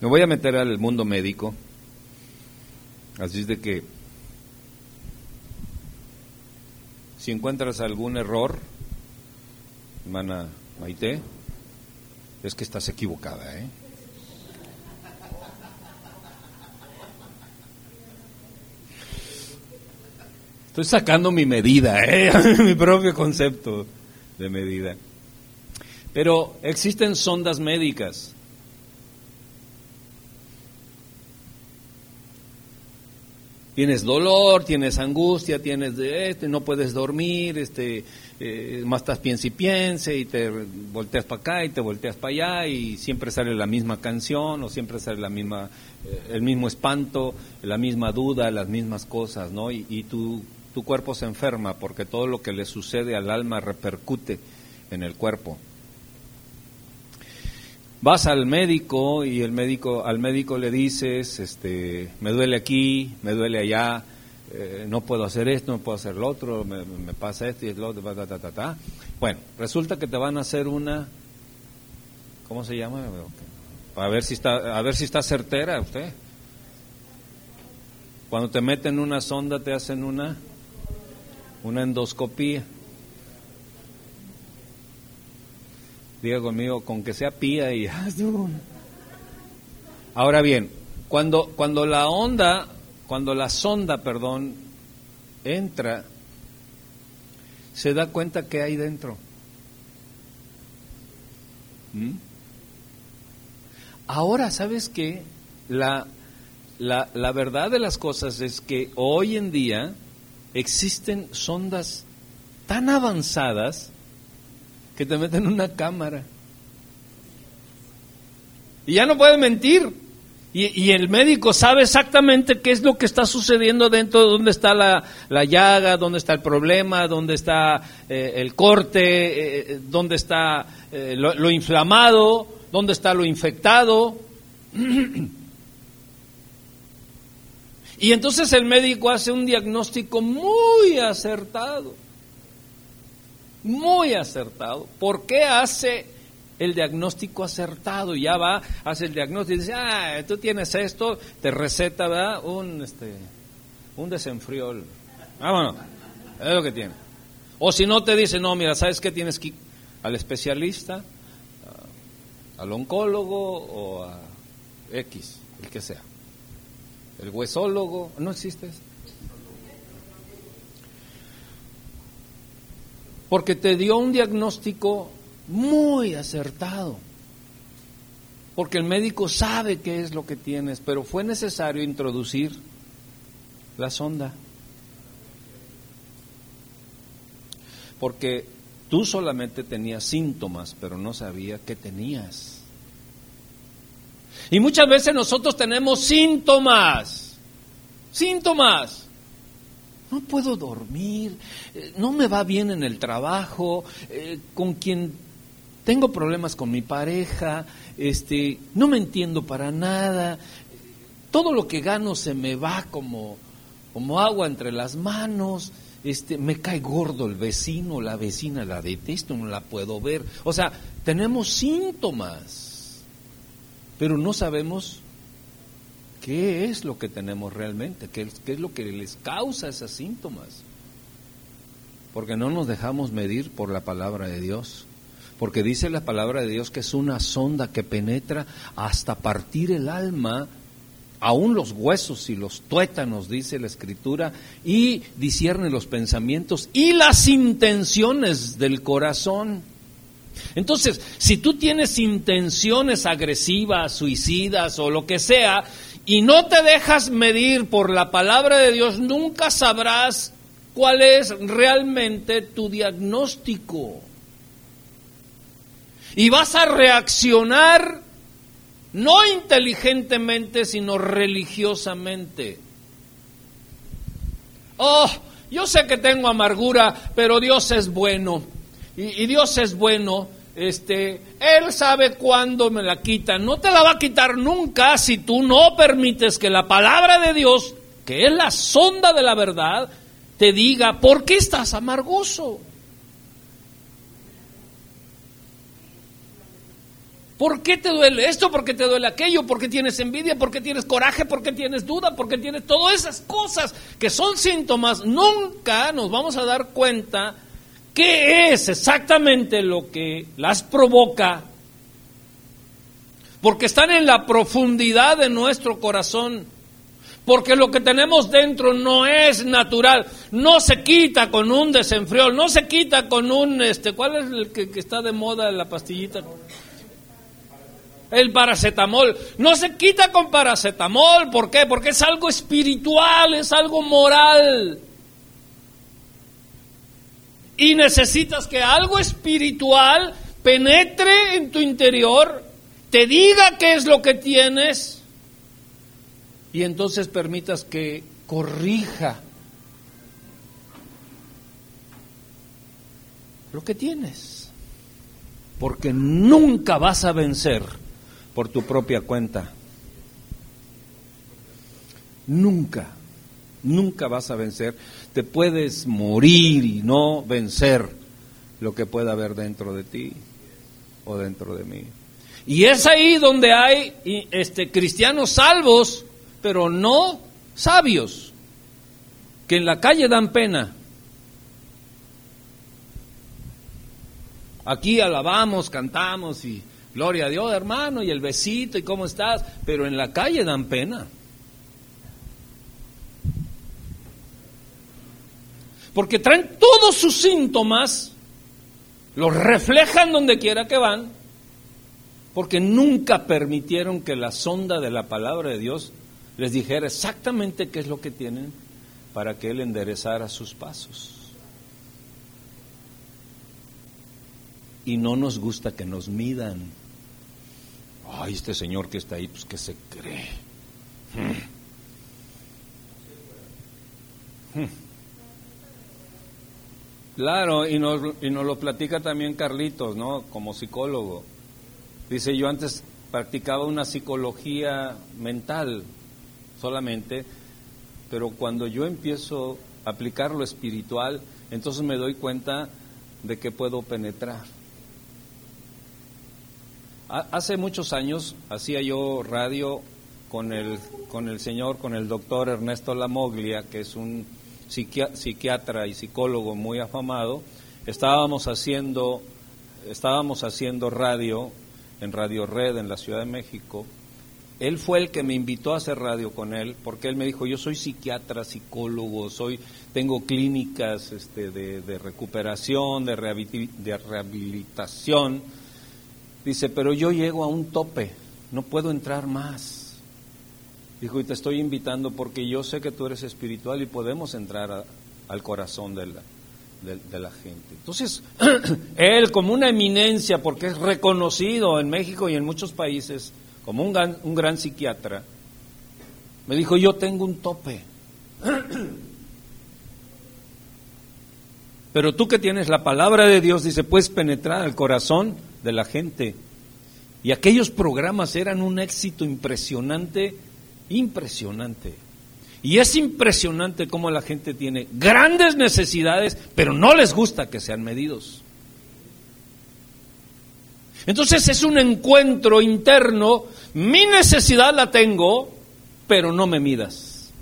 Me voy a meter al mundo médico. Así es de que si encuentras algún error, hermana Maite, es que estás equivocada, ¿eh? Estoy sacando mi medida, ¿eh? <laughs> mi propio concepto de medida. Pero existen sondas médicas Tienes dolor, tienes angustia, tienes de este, no puedes dormir, este, eh, más estás piense y piense y te volteas para acá y te volteas para allá y siempre sale la misma canción o siempre sale la misma, eh, el mismo espanto, la misma duda, las mismas cosas, ¿no? Y, y tu, tu cuerpo se enferma porque todo lo que le sucede al alma repercute en el cuerpo vas al médico y el médico al médico le dices este me duele aquí me duele allá eh, no puedo hacer esto no puedo hacer lo otro me, pasa esto y lo otro ta, ta, ta, ta, bueno resulta que te van a hacer una cómo se llama a ver si está a ver si está certera usted. Cuando te meten una sonda te hacen una una endoscopía. Diga conmigo, con que sea pía y... Ahora bien, cuando, cuando la onda, cuando la sonda, perdón, entra, se da cuenta que hay dentro. ¿Mm? Ahora, ¿sabes qué? La, la, la verdad de las cosas es que hoy en día existen sondas tan avanzadas que te meten en una cámara. Y ya no puede mentir. Y, el médico sabe exactamente qué es lo que está sucediendo dentro, dónde está la, llaga, dónde está el problema, dónde está eh, el corte, eh, eh, dónde está lo, lo inflamado, dónde está lo infectado. <clears throat> y entonces el médico hace un diagnóstico muy acertado muy acertado. ¿Por qué hace el diagnóstico acertado? Ya va, hace el diagnóstico y dice, ah, tú tienes esto, te receta, ¿verdad? Un, este, un desenfriol. Vámonos, es lo que tiene. O si no te dice, no, mira, ¿sabes qué tienes que ir al especialista, al oncólogo o a X, el que sea? El huesólogo, no existe eso. porque te dio un diagnóstico muy acertado, porque el médico sabe qué es lo que tienes, pero fue necesario introducir la sonda, porque tú solamente tenías síntomas, pero no sabía qué tenías. Y muchas veces nosotros tenemos síntomas, síntomas, no puedo dormir, eh, no me va bien en el trabajo, eh, con quien tengo problemas con mi pareja, este, no me entiendo para nada, todo lo que gano se me va como, como agua entre las manos, este, me cae gordo el vecino, la vecina la detesto, no la puedo ver. O sea, tenemos síntomas, pero no sabemos ¿Qué es lo que tenemos realmente? ¿Qué, es lo que les causa esos síntomas? Porque no nos dejamos medir por la palabra de Dios. Porque dice la palabra de Dios que es una sonda que penetra hasta partir el alma, aún los huesos y los tuétanos, dice la Escritura, y discierne los pensamientos y las intenciones del corazón. Entonces, si tú tienes intenciones agresivas, suicidas o lo que sea, y no te dejas medir por la palabra de Dios, nunca sabrás cuál es realmente tu diagnóstico. Y vas a reaccionar no inteligentemente, sino religiosamente. Oh, yo sé que tengo amargura, pero Dios es bueno. Y, Dios es bueno. Este, Él sabe cuándo me la quita. No te la va a quitar nunca si tú no permites que la palabra de Dios, que es la sonda de la verdad, te diga por qué estás amargoso. ¿Por qué te duele esto? ¿Por qué te duele aquello? ¿Por qué tienes envidia? ¿Por qué tienes coraje? ¿Por qué tienes duda? ¿Por qué tienes todas esas cosas que son síntomas? Nunca nos vamos a dar cuenta qué es exactamente lo que las provoca. Porque están en la profundidad de nuestro corazón. Porque lo que tenemos dentro no es natural, no se quita con un desenfriol, no se quita con un, este, ¿cuál es el que, que está de moda la pastillita? El paracetamol. No se quita con paracetamol. ¿Por qué? Porque es algo espiritual, es algo moral. Y necesitas que algo espiritual penetre en tu interior, te diga qué es lo que tienes y entonces permitas que corrija lo que tienes. Porque nunca vas a vencer por tu propia cuenta. Nunca, nunca vas a vencer. Te puedes morir y no vencer lo que pueda haber dentro de ti o dentro de mí. Y es ahí donde hay este, cristianos salvos, pero no sabios, que en la calle dan pena. Aquí alabamos, cantamos y Gloria a Dios, hermano, y el besito, y cómo estás, pero en la calle dan pena. Porque traen todos sus síntomas, los reflejan donde quiera que van, porque nunca permitieron que la sonda de la palabra de Dios les dijera exactamente qué es lo que tienen para que Él enderezara sus pasos. Y no nos gusta que nos midan ay, este señor que está ahí, pues que se cree. Hmm. Hmm. Claro, y nos, y nos lo platica también Carlitos, ¿no? Como psicólogo. Dice, yo antes practicaba una psicología mental solamente, pero cuando yo empiezo a aplicar lo espiritual, entonces me doy cuenta de que puedo penetrar. Hace muchos años hacía yo radio con el, con el señor, con el doctor Ernesto Lamoglia, que es un psiquiatra y psicólogo muy afamado. Estábamos haciendo, estábamos haciendo radio en Radio Red en la Ciudad de México. Él fue el que me invitó a hacer radio con él, porque él me dijo, yo soy psiquiatra, psicólogo, soy, tengo clínicas este, de, de recuperación, de, de rehabilitación Dice, pero yo llego a un tope, no puedo entrar más. Dijo, y te estoy invitando porque yo sé que tú eres espiritual y podemos entrar al corazón de la, de, la gente. Entonces, <clears throat> él como una eminencia, porque es reconocido en México y en muchos países como un gran, un gran psiquiatra, me dijo, yo tengo un tope. <clears throat> Pero tú que tienes la palabra de Dios, dice, puedes penetrar al corazón de la gente. Y aquellos programas eran un éxito impresionante, impresionante. Y es impresionante cómo la gente tiene grandes necesidades, pero no les gusta que sean medidos. Entonces es un encuentro interno, mi necesidad la tengo, pero no me midas.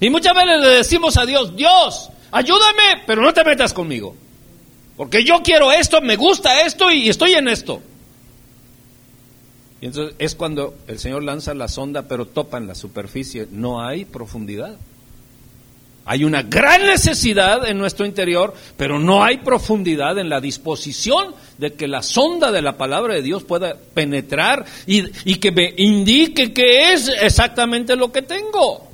Y muchas veces le decimos a Dios, Dios, ayúdame, pero no te metas conmigo. Porque yo quiero esto, me gusta esto y estoy en esto. Y entonces es cuando el Señor lanza la sonda, pero topa en la superficie. No hay profundidad. Hay una gran necesidad en nuestro interior, pero no hay profundidad en la disposición de que la sonda de la palabra de Dios pueda penetrar y, y que me indique qué es exactamente lo que tengo.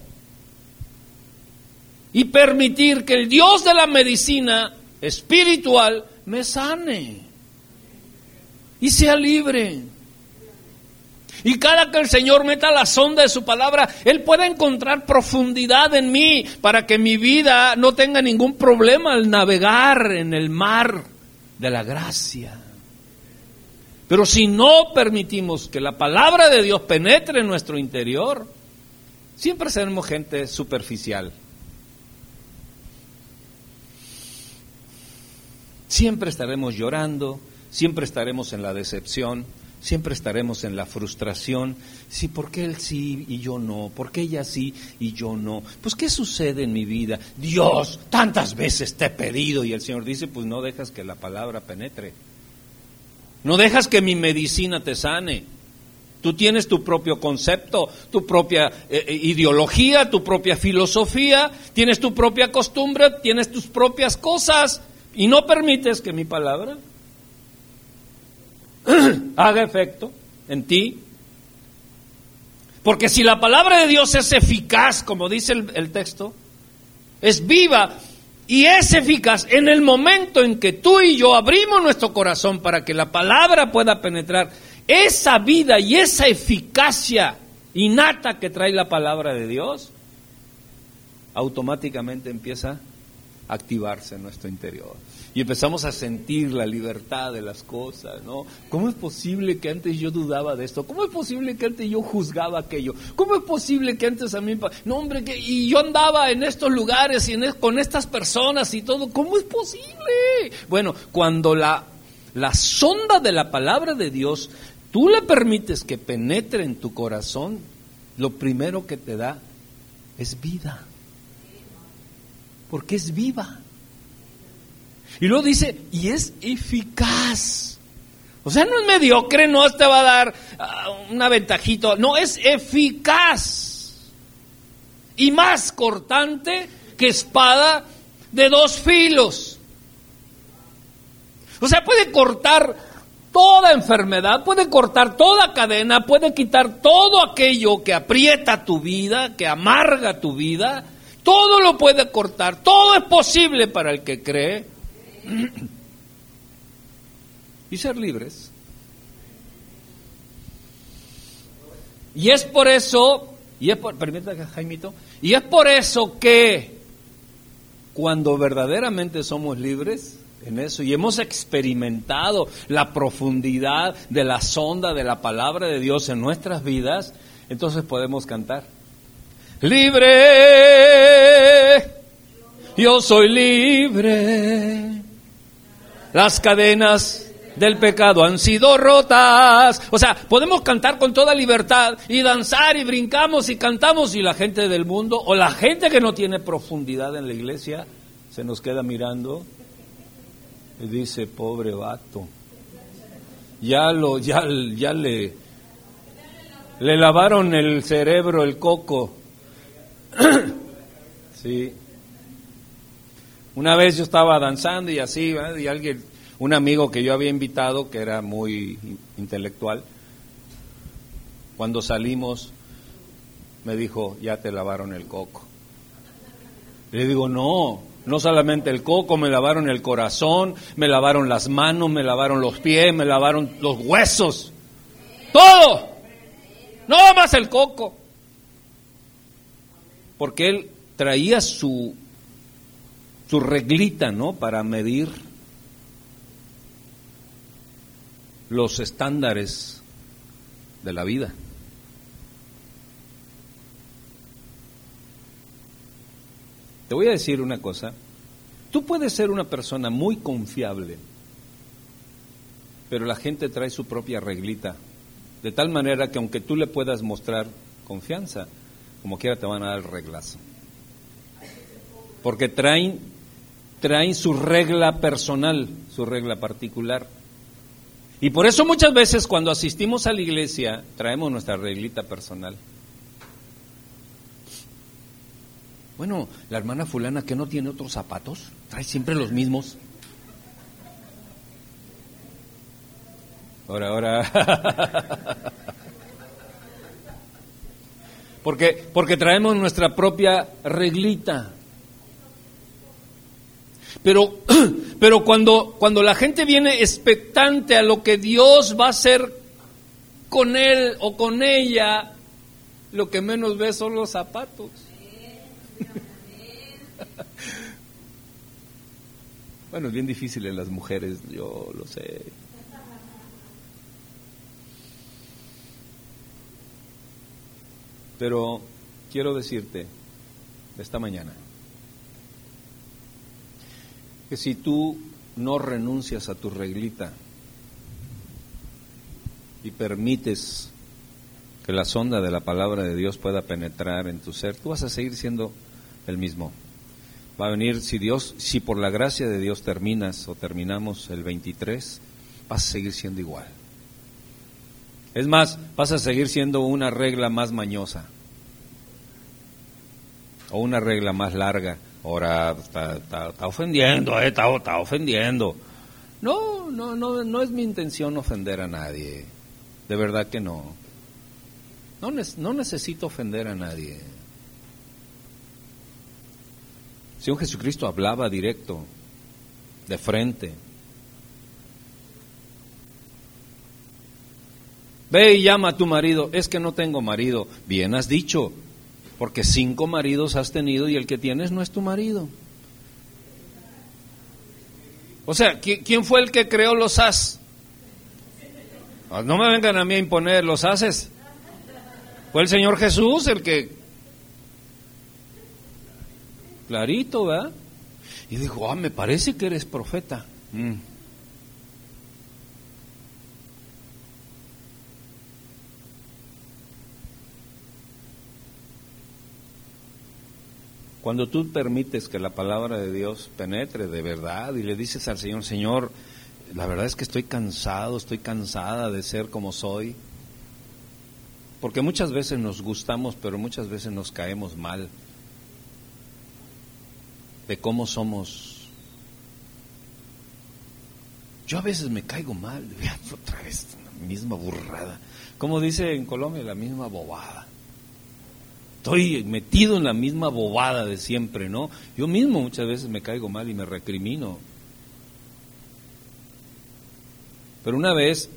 Y permitir que el Dios de la medicina espiritual me sane y sea libre. Y cada que el Señor meta la sonda de su palabra, Él puede encontrar profundidad en mí para que mi vida no tenga ningún problema al navegar en el mar de la gracia. Pero si no permitimos que la palabra de Dios penetre en nuestro interior, siempre seremos gente superficial. Siempre estaremos llorando, siempre estaremos en la decepción, siempre estaremos en la frustración. Sí, ¿por qué él sí y yo no? ¿Por qué ella sí y yo no? Pues, ¿qué sucede en mi vida? Dios, tantas veces te he pedido. Y el Señor dice, pues no dejas que la palabra penetre. No dejas que mi medicina te sane. Tú tienes tu propio concepto, tu propia eh, eh, ideología, tu propia filosofía, tienes tu propia costumbre, tienes tus propias cosas y no permites que mi palabra <clears throat> haga efecto en ti. Porque si la palabra de Dios es eficaz, como dice el, texto, es viva y es eficaz en el momento en que tú y yo abrimos nuestro corazón para que la palabra pueda penetrar, esa vida y esa eficacia innata que trae la palabra de Dios, automáticamente empieza activarse en nuestro interior y empezamos a sentir la libertad de las cosas, ¿no? ¿Cómo es posible que antes yo dudaba de esto? ¿Cómo es posible que antes yo juzgaba aquello? ¿Cómo es posible que antes a mí... No, hombre, que, y yo andaba en estos lugares y con estas personas y todo. ¿Cómo es posible? Bueno, cuando la, la sonda de la palabra de Dios, tú le permites que penetre en tu corazón, lo primero que te da es vida. Porque es viva. Y luego dice, y es eficaz. O sea, no es mediocre, no te va a dar uh, un aventajito, no, es eficaz. Y más cortante que espada de dos filos. O sea, puede cortar toda enfermedad, puede cortar toda cadena, puede quitar todo aquello que aprieta tu vida, que amarga tu vida. Todo lo puede cortar, todo es posible para el que cree y ser libres. Y es por eso, y es por, permítame, Jaimito, y es por eso que cuando verdaderamente somos libres en eso y hemos experimentado la profundidad de la sonda de la palabra de Dios en nuestras vidas, entonces podemos cantar. Libre, yo soy libre las cadenas del pecado han sido rotas. O sea, podemos cantar con toda libertad y danzar y brincamos y cantamos y la gente del mundo o la gente que no tiene profundidad en la iglesia se nos queda mirando y dice, pobre vato, ya lo, ya, ya le, le lavaron el cerebro, el coco. <coughs> sí. Una vez yo estaba danzando y así, y alguien, un amigo que yo había invitado, que era muy intelectual, cuando salimos me dijo, ya te lavaron el coco. Le digo, no, no solamente el coco, me lavaron el corazón, me lavaron las manos, me lavaron los pies, me lavaron los huesos. Todo. No más el coco. Porque él traía su su reglita, ¿no? Para medir los estándares de la vida. Te voy a decir una cosa. Tú puedes ser una persona muy confiable, pero la gente trae su propia reglita, de tal manera que aunque tú le puedas mostrar confianza, como quiera te van a dar el reglazo. Porque traen traen su regla personal, su regla particular. Y por eso muchas veces cuando asistimos a la iglesia, traemos nuestra reglita personal. Bueno, la hermana fulana que no tiene otros zapatos, trae siempre los mismos. Ahora, ahora. <laughs> porque, porque traemos nuestra propia reglita. Pero, <clears throat> pero cuando, cuando la gente viene expectante a lo que Dios va a hacer con él o con ella, lo que menos ve son los zapatos. <laughs> bueno, es bien difícil en las mujeres, yo lo sé. Pero quiero decirte esta mañana que si tú no renuncias a tu reglita y permites que la sonda de la palabra de Dios pueda penetrar en tu ser, tú vas a seguir siendo el mismo. Va a venir, si Dios, si por la gracia de Dios terminas o terminamos el 23, vas a seguir siendo igual. Es más, vas a seguir siendo una regla más mañosa o una regla más larga. Ahora está, ofendiendo, eh, está, está, ofendiendo. No, no, no, no es mi intención ofender a nadie. De verdad que no. No, no necesito ofender a nadie. Si un Jesucristo hablaba directo, de frente, Ve y llama a tu marido. Es que no tengo marido. Bien has dicho, porque cinco maridos has tenido y el que tienes no es tu marido. O sea, ¿quién fue el que creó los as? No me vengan a mí a imponer los haces. Fue el Señor Jesús el que... Clarito, ¿verdad? Y dijo, ah, me parece que eres profeta. Mm. Cuando tú permites que la palabra de Dios penetre de verdad y le dices al Señor, Señor, la verdad es que estoy cansado, estoy cansada de ser como soy. Porque muchas veces nos gustamos, pero muchas veces nos caemos mal de cómo somos. Yo a veces me caigo mal, <laughs> otra vez la misma burrada. Como dice en Colombia, la misma bobada estoy metido en la misma bobada de siempre, ¿no? Yo mismo muchas veces me caigo mal y me recrimino. Pero una vez,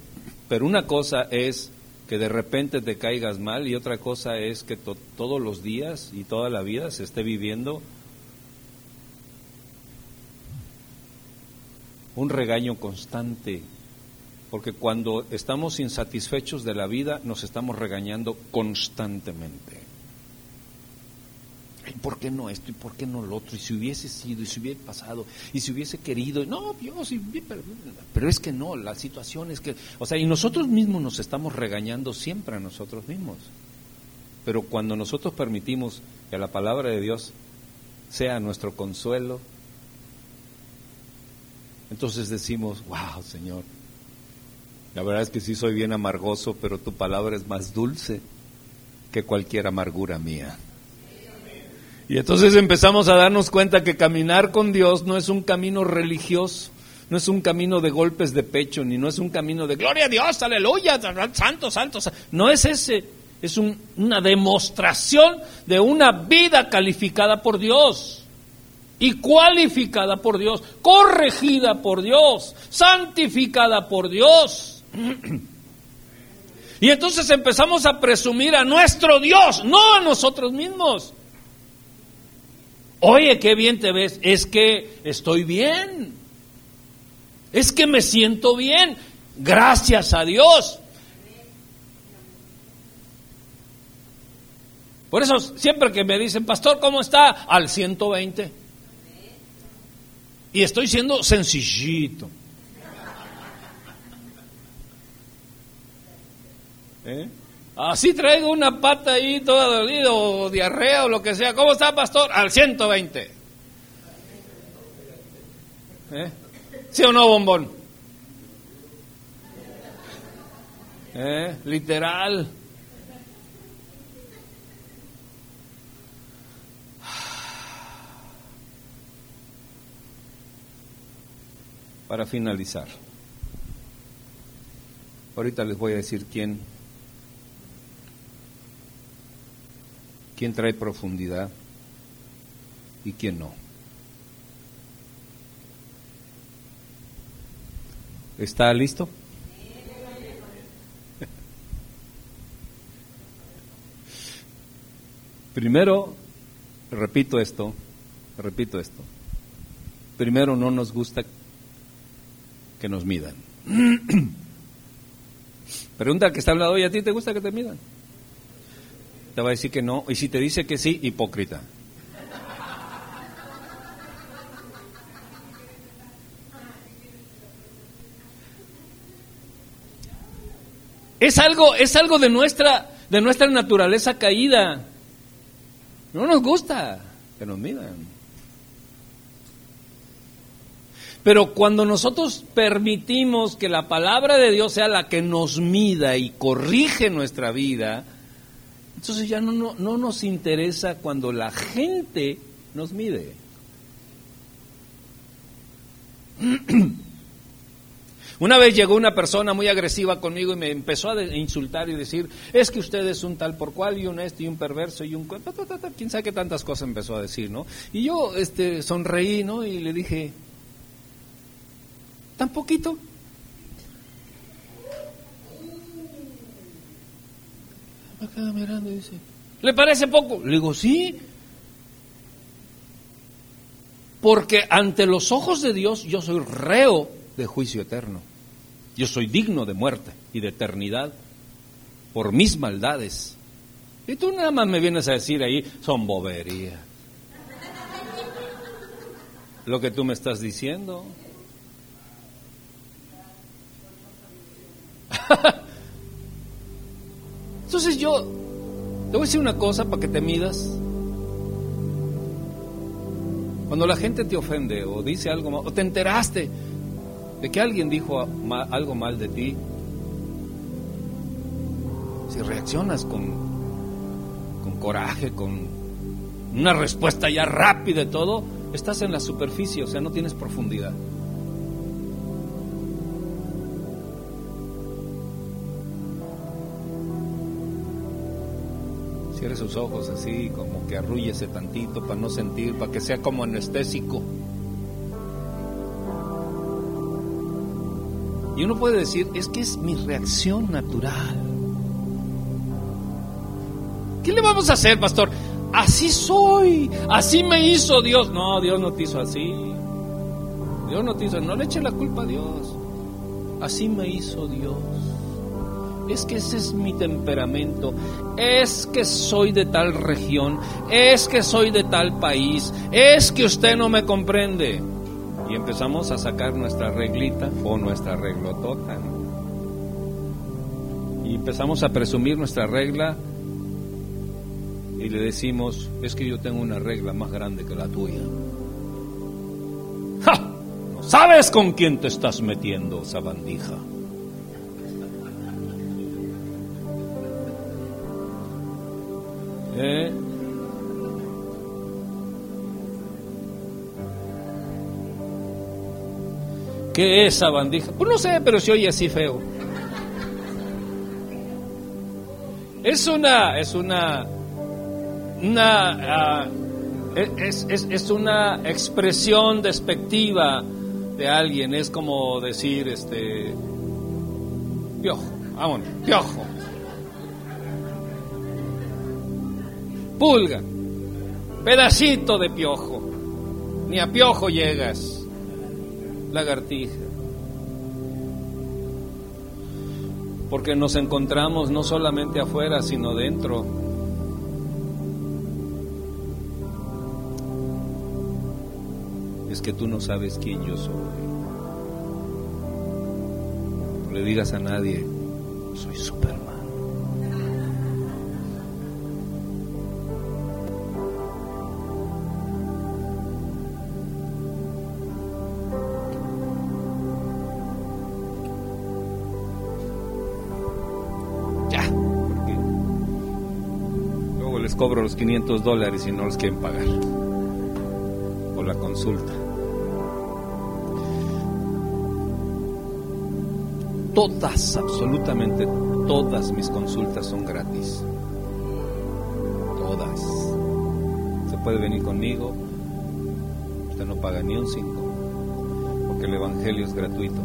pero una cosa es que de repente te caigas mal y otra cosa es que todos los días y toda la vida se esté viviendo un regaño constante, porque cuando estamos insatisfechos de la vida nos estamos regañando constantemente. ¿Por qué no esto y por qué no lo otro? Y si hubiese sido, y si hubiese pasado, y si hubiese querido, no, Dios, pero, pero es que no, la situación es que, o sea, y nosotros mismos nos estamos regañando siempre a nosotros mismos. Pero cuando nosotros permitimos que la palabra de Dios sea nuestro consuelo, entonces decimos, wow, Señor, la verdad es que sí soy bien amargoso, pero tu palabra es más dulce que cualquier amargura mía. Y entonces empezamos a darnos cuenta que caminar con Dios no es un camino religioso, no es un camino de golpes de pecho, ni no es un camino de gloria a Dios, aleluya, santo, santo. No es ese, es una demostración de una vida calificada por Dios y cualificada por Dios, corregida por Dios, santificada por Dios. <clears throat> Y entonces empezamos a presumir a nuestro Dios, no a nosotros mismos. Oye, qué bien te ves. Es que estoy bien. Es que me siento bien. Gracias a Dios. Por eso siempre que me dicen, pastor, ¿cómo está? Al 120. Y estoy siendo sencillito. ¿Eh? Así traigo una pata ahí toda dolida o diarrea o lo que sea. ¿Cómo está, pastor? Al 120. ¿Eh? ¿Sí o no, bombón? ¿Eh? Literal.
Para finalizar, ahorita les voy a decir quién quién trae profundidad y quién no. ¿Está listo? Primero, repito esto, repito esto. Primero no nos gusta que nos midan. <clears throat> Pregunta que está hablando, ¿y a ti te gusta que te midan? Te va a decir que no, y si te dice que sí, hipócrita. Es algo, es algo de nuestra, de nuestra naturaleza caída. No nos gusta que nos midan. Pero cuando nosotros permitimos que la palabra de Dios sea la que nos mida y corrige nuestra vida, entonces ya no, no, no nos interesa cuando la gente nos mide. <clears throat> Una vez llegó una persona muy agresiva conmigo y me empezó a insultar y decir, es que usted es un tal por cual y un este y un perverso y un... quién sabe qué tantas cosas empezó a decir, ¿no? Y yo este, sonreí, ¿no? Y le dije, ¿tan poquito? Queda mirando y dice, ¿le parece poco? Le digo, sí. Porque ante los ojos de Dios yo soy reo de juicio eterno. Yo soy digno de muerte y de eternidad por mis maldades. Y tú nada más me vienes a decir ahí, son boberías. Lo que tú me estás diciendo. <laughs> Entonces yo te voy a decir una cosa para que te midas. Cuando la gente te ofende o dice algo o te enteraste de que alguien dijo algo mal de ti, si reaccionas con, con coraje, con una respuesta ya rápida y todo, estás en la superficie, o sea, no tienes profundidad. Cierre sus ojos así, como que arrúllese tantito para no sentir, para que sea como anestésico. Y uno puede decir, es que es mi reacción natural. ¿Qué le vamos a hacer, pastor? Así soy, así me hizo Dios. No, Dios no te hizo así. Dios no te hizo, no le eche la culpa a Dios. Así me hizo Dios. Es que ese es mi temperamento. Es que soy de tal región. Es que soy de tal país. Es que usted no me comprende y empezamos a sacar nuestra reglita o nuestra reglotota. Y empezamos a presumir nuestra regla y le decimos, es que yo tengo una regla más grande que la tuya. ¡Ja! No sabes con quién te estás metiendo, sabandija. ¿Qué es sabandija? Pues no sé, pero se oye así feo. Es una, es una, una, ah, es, es, es, una expresión despectiva de alguien. Es como decir, este, piojo, vámonos, piojo. Pulga, pedacito de piojo. Ni a piojo llegas lagartija. Porque nos encontramos no solamente afuera, sino dentro. Es que tú no sabes quién yo soy. No le digas a nadie, soy Superman. Cobro los 500 dólares y no los quieren pagar. O la consulta.
todas, absolutamente todas mis consultas son gratis. Todas. Se puede venir conmigo, usted no paga ni un cinco, porque el Evangelio es gratuito.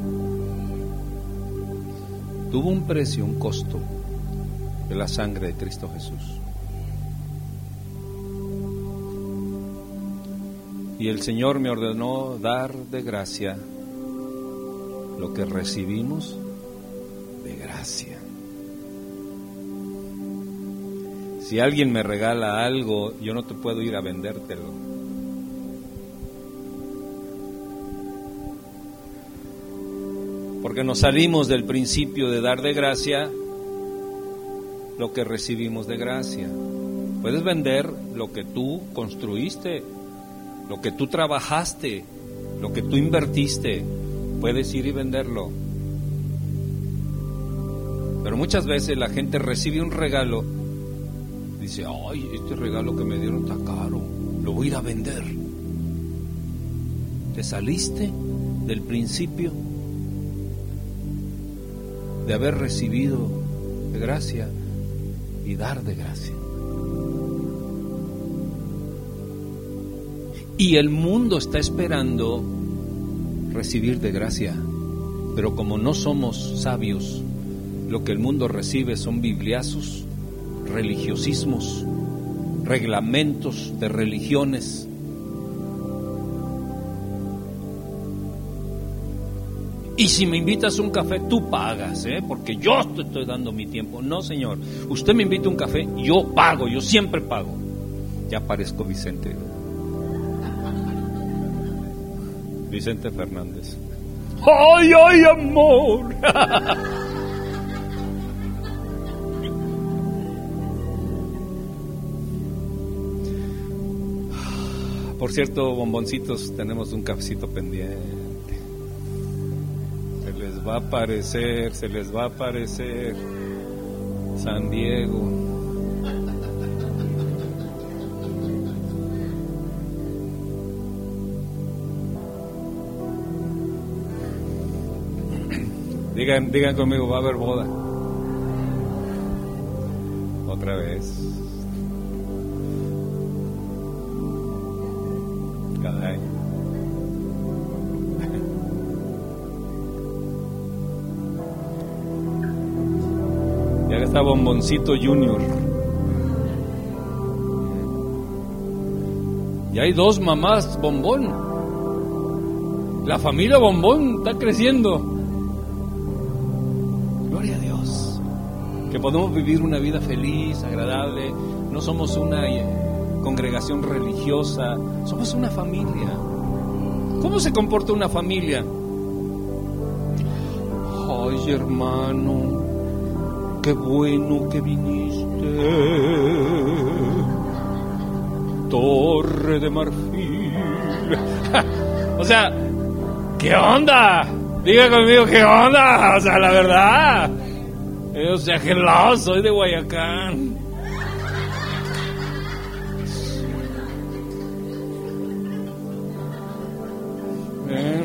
Tuvo un precio, un costo de la sangre de Cristo Jesús. Y el Señor me ordenó dar de gracia lo que recibimos de gracia. Si alguien me regala algo, yo no te puedo ir a vendértelo. Porque nos salimos del principio de dar de gracia lo que recibimos de gracia. Puedes vender lo que tú construiste, lo que tú trabajaste, lo que tú invertiste, puedes ir y venderlo. Pero muchas veces la gente recibe un regalo, dice, ay, este regalo que me dieron está caro, lo voy a ir a vender. ¿Te saliste del principio de haber recibido de gracia y dar de gracia? Y el mundo está esperando recibir de gracia. Pero como no somos sabios, lo que el mundo recibe son bibliazos, religiosismos, reglamentos de religiones. Y si me invitas un café, tú pagas, ¿eh? porque yo te estoy dando mi tiempo. No, señor. Usted me invita un café, yo pago, yo siempre pago. Ya parezco Vicente. Vicente Fernández. ¡Ay, ay, amor! Por cierto, bomboncitos, tenemos un cafecito pendiente. Se les va a aparecer, se les va a aparecer San Diego. Digan, conmigo, va a haber boda. Otra vez. Cada. Ya está Bomboncito Junior. Y hay dos mamás bombón. La familia bombón está creciendo. Podemos vivir una vida feliz, agradable. No somos una eh, congregación religiosa, somos una familia. ¿Cómo se comporta una familia? Ay, hermano, qué bueno que viniste. Torre de marfil. <laughs> o sea, ¿qué onda? Diga conmigo, ¿qué onda? O sea, la verdad. O sea, hello, soy de Guayacán. ¿Eh?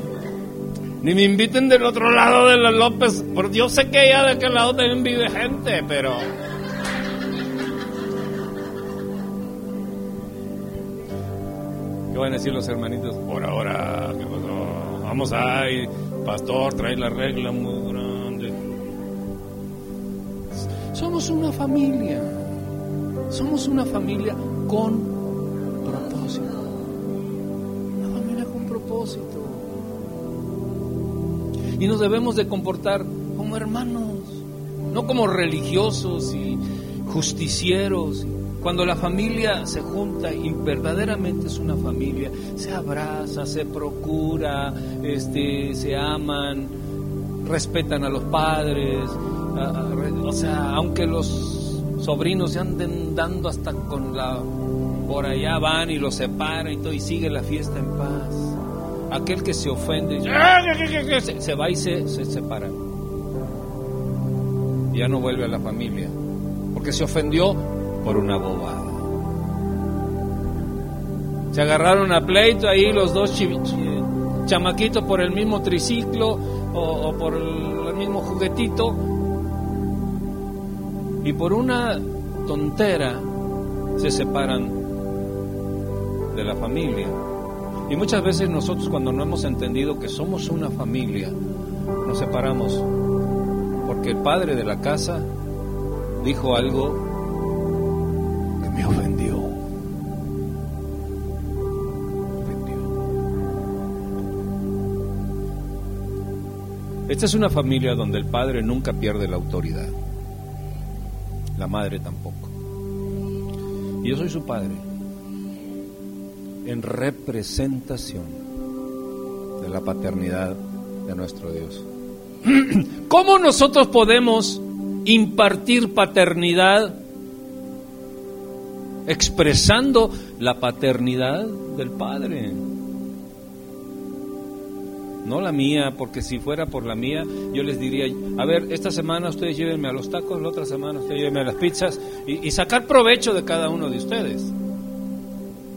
Ni me inviten del otro lado de la López, porque yo sé que allá de aquel lado también vive gente, pero... ¿Qué van a decir los hermanitos? Por ahora, ¿qué pasó? Vamos ahí, pastor, trae la regla muy Somos una familia. Somos una familia con propósito. Una familia con propósito. Y nos debemos de comportar como hermanos, no como religiosos y justicieros. Cuando la familia se junta y verdaderamente es una familia, se abraza, se procura, este, se aman, respetan a los padres, o sea, aunque los sobrinos se anden dando hasta con la por allá van y los separan y todo y sigue la fiesta en paz. Aquel que se ofende se, se va y se, se separa. Ya no vuelve a la familia porque se ofendió por una bobada. Se agarraron a pleito ahí los dos chamaquitos por el mismo triciclo o, por el, mismo juguetito y por una tontera se separan de la familia. Y muchas veces nosotros cuando no hemos entendido que somos una familia, nos separamos porque el padre de la casa dijo algo que me ofendió. Esta es una familia donde el padre nunca pierde la autoridad, la madre tampoco. Y yo soy su padre, en representación de la paternidad de nuestro Dios. <clears throat> ¿Cómo nosotros podemos impartir paternidad expresando la paternidad del Padre? No la mía, porque si fuera por la mía, yo les diría, a ver, esta semana ustedes llévenme a los tacos, la otra semana ustedes llévenme a las pizzas y, sacar provecho de cada uno de ustedes.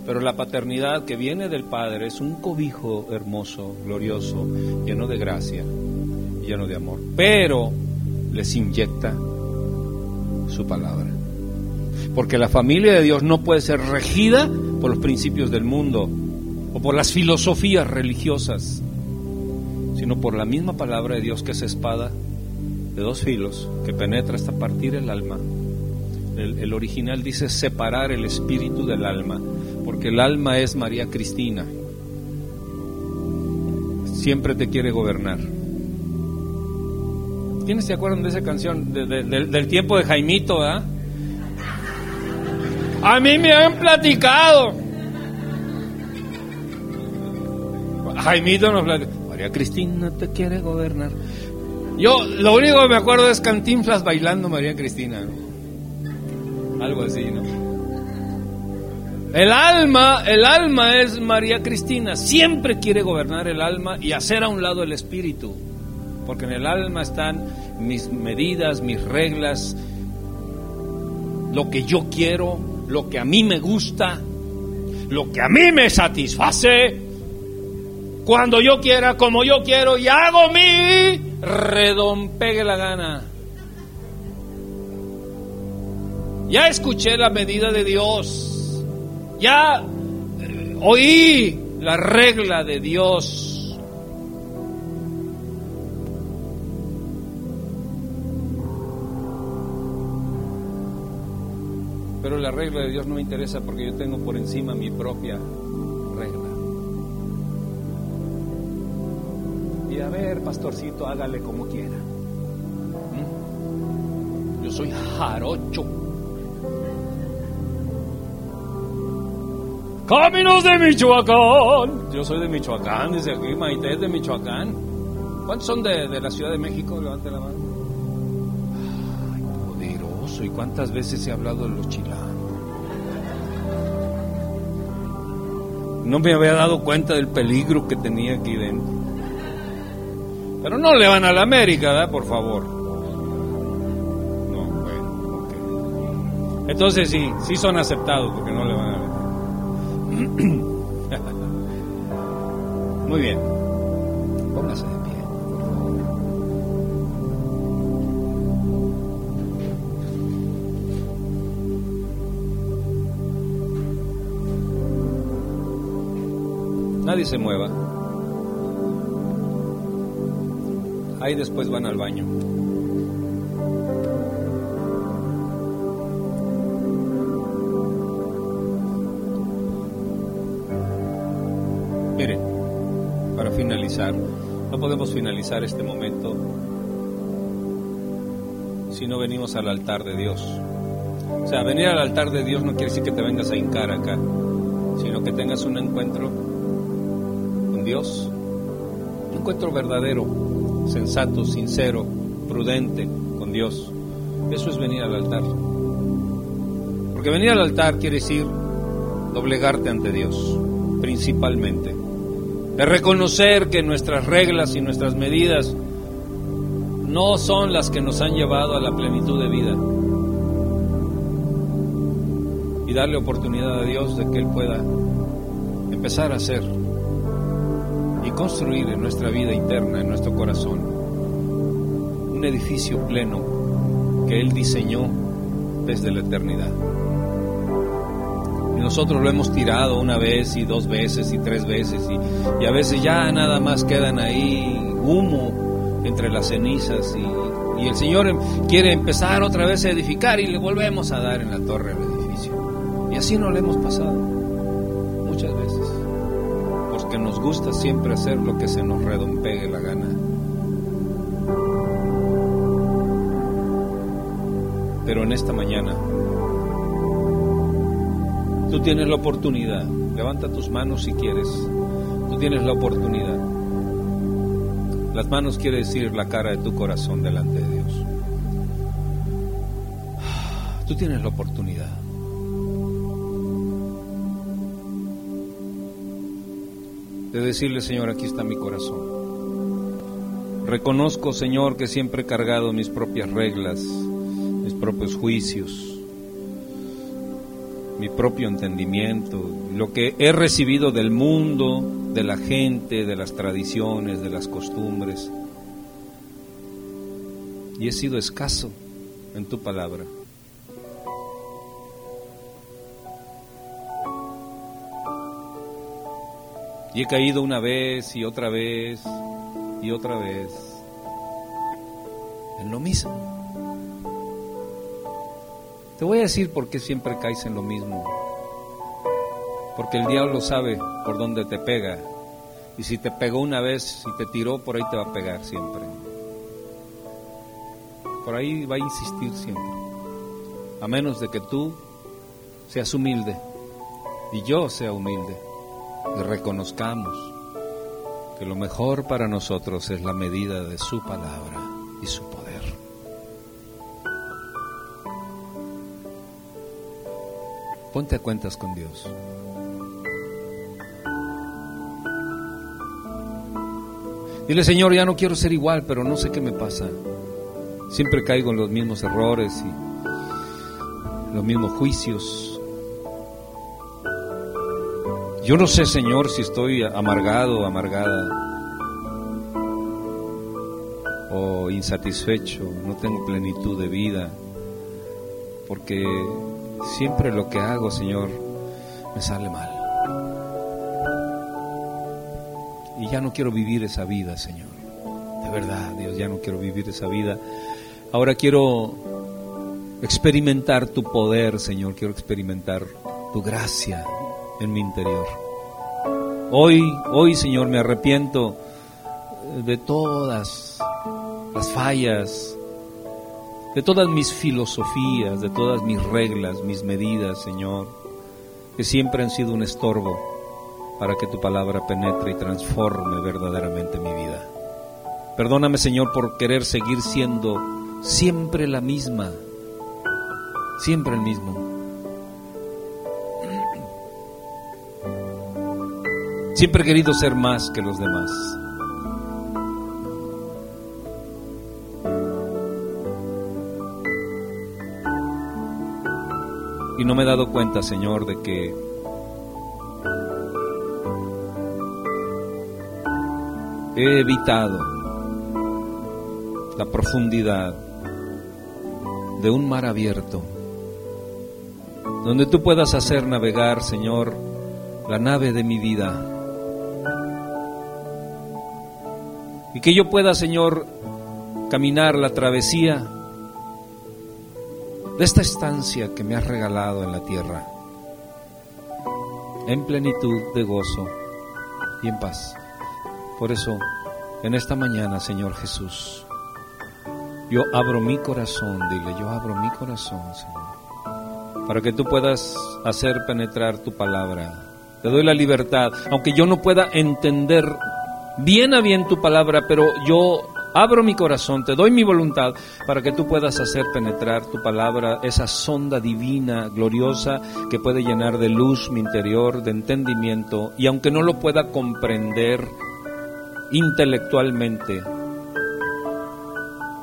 Pero la paternidad que viene del Padre es un cobijo hermoso, glorioso, lleno de gracia, lleno de amor. Pero les inyecta su palabra. Porque la familia de Dios no puede ser regida por los principios del mundo o por las filosofías religiosas, sino por la misma palabra de Dios que es espada de dos filos que penetra hasta partir el alma. El, el original dice separar el espíritu del alma porque el alma es María Cristina. Siempre te quiere gobernar. ¿Quiénes se acuerdan de esa canción del tiempo de Jaimito? A mí me han platicado. Jaimito nos platicó. María Cristina te quiere gobernar. Yo lo único que me acuerdo es Cantinflas bailando María Cristina. Algo así, ¿no? El alma, el alma es María Cristina. Siempre quiere gobernar el alma y hacer a un lado el espíritu. Porque en el alma están mis medidas, mis reglas, lo que yo quiero, lo que a mí me gusta, lo que a mí me satisface, cuando yo quiera, como yo quiero, y hago mi redompegue la gana. Ya escuché la medida de Dios. Ya eh, oí la regla de Dios. Pero la regla de Dios no me interesa porque yo tengo por encima mi propia A ver, pastorcito, hágale como quiera. ¿Mm? Yo soy jarocho. Caminos de Michoacán. Yo soy de Michoacán, dice aquí, Maite es de Michoacán. ¿Cuántos son de, la Ciudad de México? Levante la mano. Ay, poderoso. ¿Y cuántas veces he hablado de los chilangos? No me había dado cuenta del peligro que tenía aquí dentro. Pero no le van a la América, ¿verdad? Por favor. No, bueno, ok. Entonces sí, sí son aceptados porque no le van a la <laughs> Muy bien. Póngase de pie. Nadie se mueva. Ahí después van al baño. no podemos finalizar este momento si no venimos al altar de Dios. O sea, venir al altar de Dios no quiere decir que te vengas a hincar acá, sino que tengas un encuentro con Dios, un encuentro verdadero, sensato, sincero, prudente con Dios. Eso es venir al altar. Porque venir al altar quiere decir doblegarte ante Dios, principalmente de reconocer que nuestras reglas y nuestras medidas no son las que nos han llevado a la plenitud de vida. Y darle oportunidad a Dios de que Él pueda empezar a hacer construir en nuestra vida interna, en nuestro corazón, un edificio pleno que Él diseñó desde la eternidad. Y nosotros lo hemos tirado una vez y dos veces y tres veces y, a veces ya nada más quedan ahí humo entre las cenizas y, y el Señor quiere empezar otra vez a edificar y le volvemos a dar en la torre al edificio. Y así no le hemos pasado gusta siempre hacer lo que se nos redompegue la gana. Pero en esta mañana Tú tienes la oportunidad. Levanta tus manos si quieres. Tú tienes la oportunidad. Las manos quiere decir la cara de tu corazón delante de Dios. Tú tienes la oportunidad. De decirle, Señor, aquí está mi corazón. Reconozco, Señor, que siempre he cargado mis propias reglas, mis propios juicios mi propio entendimiento, lo que he recibido del mundo, de la gente, de las tradiciones, de las costumbres. Y he sido escaso en tu palabra. Y he caído una vez y otra vez y otra vez en lo mismo. Te voy a decir por qué siempre caes en lo mismo. Porque el diablo sabe por dónde te pega. Y si te pegó una vez y te tiró, por ahí te va a pegar siempre. Por ahí va a insistir siempre. A menos de que tú seas humilde y yo sea humilde y reconozcamos que lo mejor para nosotros es la medida de su palabra y su poder. Ponte a cuentas con Dios. Dile, Señor, ya no quiero ser igual, pero no sé qué me pasa. Siempre caigo en los mismos errores y los mismos juicios. Yo no sé, Señor, si estoy amargado, amargada o insatisfecho, no tengo plenitud de vida, porque Siempre lo que hago, Señor, me sale mal. Y ya no quiero vivir esa vida, Señor. De verdad, Dios, ya no quiero vivir esa vida. Ahora quiero experimentar tu poder, Señor. Quiero experimentar tu gracia en mi interior. Hoy, hoy, Señor, me arrepiento de todas las fallas, de todas mis filosofías, de todas mis reglas, mis medidas, Señor, que siempre han sido un estorbo para que tu palabra penetre y transforme verdaderamente mi vida. Perdóname, Señor, por querer seguir siendo siempre la misma, siempre el mismo. Siempre he querido ser más que los demás. Y no me he dado cuenta, Señor, de que he evitado la profundidad de un mar abierto, donde tú puedas hacer navegar, Señor, la nave de mi vida. Y que yo pueda, Señor, caminar la travesía de esta estancia que me has regalado en la tierra, en plenitud de gozo y en paz. Por eso, en esta mañana, Señor Jesús, yo abro mi corazón, dile, yo abro mi corazón, Señor, para que tú puedas hacer penetrar tu palabra. Te doy la libertad, aunque yo no pueda entender bien a bien tu palabra, pero yo Abro mi corazón, te doy mi voluntad para que tú puedas hacer penetrar tu palabra, esa sonda divina, gloriosa, que puede llenar de luz mi interior, de entendimiento, y aunque no lo pueda comprender intelectualmente,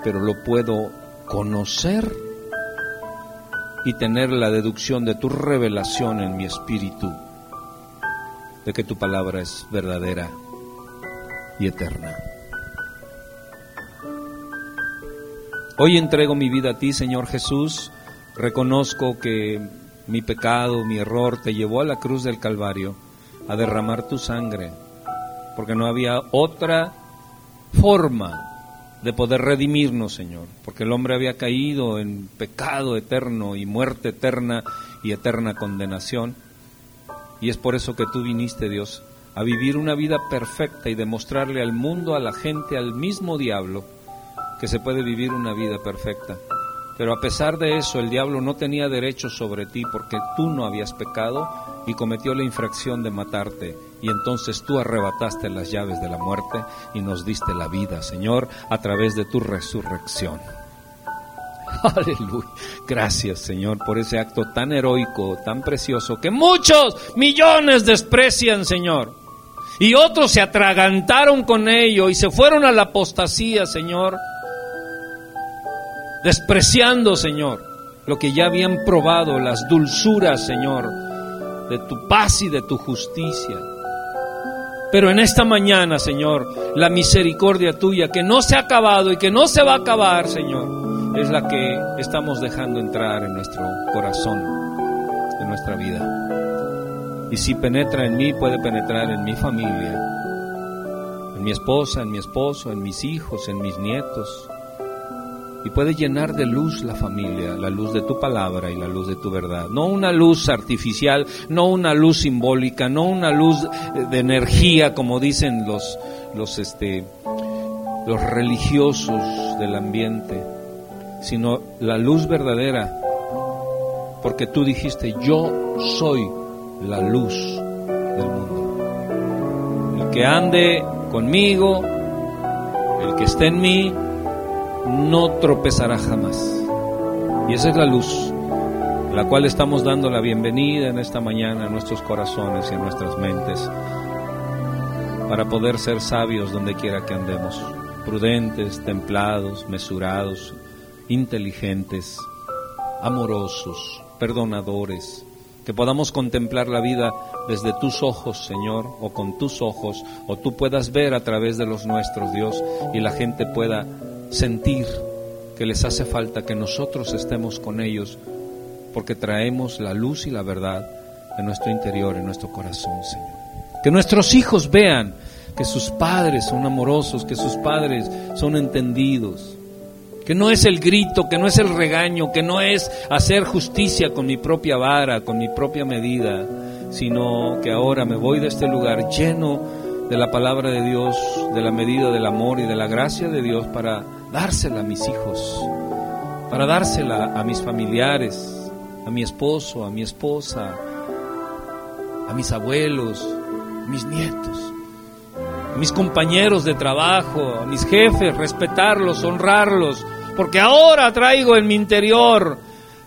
pero lo puedo conocer y tener la deducción de tu revelación en mi espíritu, de que tu palabra es verdadera y eterna. Hoy entrego mi vida a ti, Señor Jesús. Reconozco que mi pecado, mi error, te llevó a la cruz del Calvario a derramar tu sangre, porque no había otra forma de poder redimirnos, Señor, porque el hombre había caído en pecado eterno y muerte eterna y eterna condenación. Y es por eso que tú viniste, Dios, a vivir una vida perfecta y demostrarle al mundo, a la gente, al mismo diablo, que se puede vivir una vida perfecta. Pero a pesar de eso, el diablo no tenía derecho sobre ti porque tú no habías pecado y cometió la infracción de matarte. Y entonces tú arrebataste las llaves de la muerte y nos diste la vida, Señor, a través de tu resurrección. <laughs> Aleluya. Gracias, Señor, por ese acto tan heroico, tan precioso, que muchos millones desprecian, Señor. Y otros se atragantaron con ello y se fueron a la apostasía, Señor despreciando, Señor, lo que ya habían probado, las dulzuras, Señor, de tu paz y de tu justicia. Pero en esta mañana, Señor, la misericordia tuya, que no se ha acabado y que no se va a acabar, Señor, es la que estamos dejando entrar en nuestro corazón, en nuestra vida. Y si penetra en mí, puede penetrar en mi familia, en mi esposa, en mi esposo, en mis hijos, en mis nietos, y puede llenar de luz la familia, la luz de tu palabra y la luz de tu verdad. No una luz artificial, no una luz simbólica, no una luz de energía como dicen los los este los religiosos del ambiente, sino la luz verdadera. Porque tú dijiste, "Yo soy la luz del mundo." El que ande conmigo, el que esté en mí, no tropezará jamás. Y esa es la luz, la cual estamos dando la bienvenida en esta mañana a nuestros corazones y a nuestras mentes, para poder ser sabios donde quiera que andemos, prudentes, templados, mesurados, inteligentes, amorosos, perdonadores, que podamos contemplar la vida desde tus ojos, Señor, o con tus ojos, o tú puedas ver a través de los nuestros, Dios, y la gente pueda sentir que les hace falta que nosotros estemos con ellos porque traemos la luz y la verdad en nuestro interior, en nuestro corazón, Señor. Que nuestros hijos vean que sus padres son amorosos, que sus padres son entendidos, que no es el grito, que no es el regaño, que no es hacer justicia con mi propia vara, con mi propia medida, sino que ahora me voy de este lugar lleno de la palabra de Dios, de la medida del amor y de la gracia de Dios para dársela a mis hijos, para dársela a mis familiares, a mi esposo, a mi esposa, a mis abuelos, a mis nietos, mis compañeros de trabajo, a mis jefes, respetarlos, honrarlos, porque ahora traigo en mi interior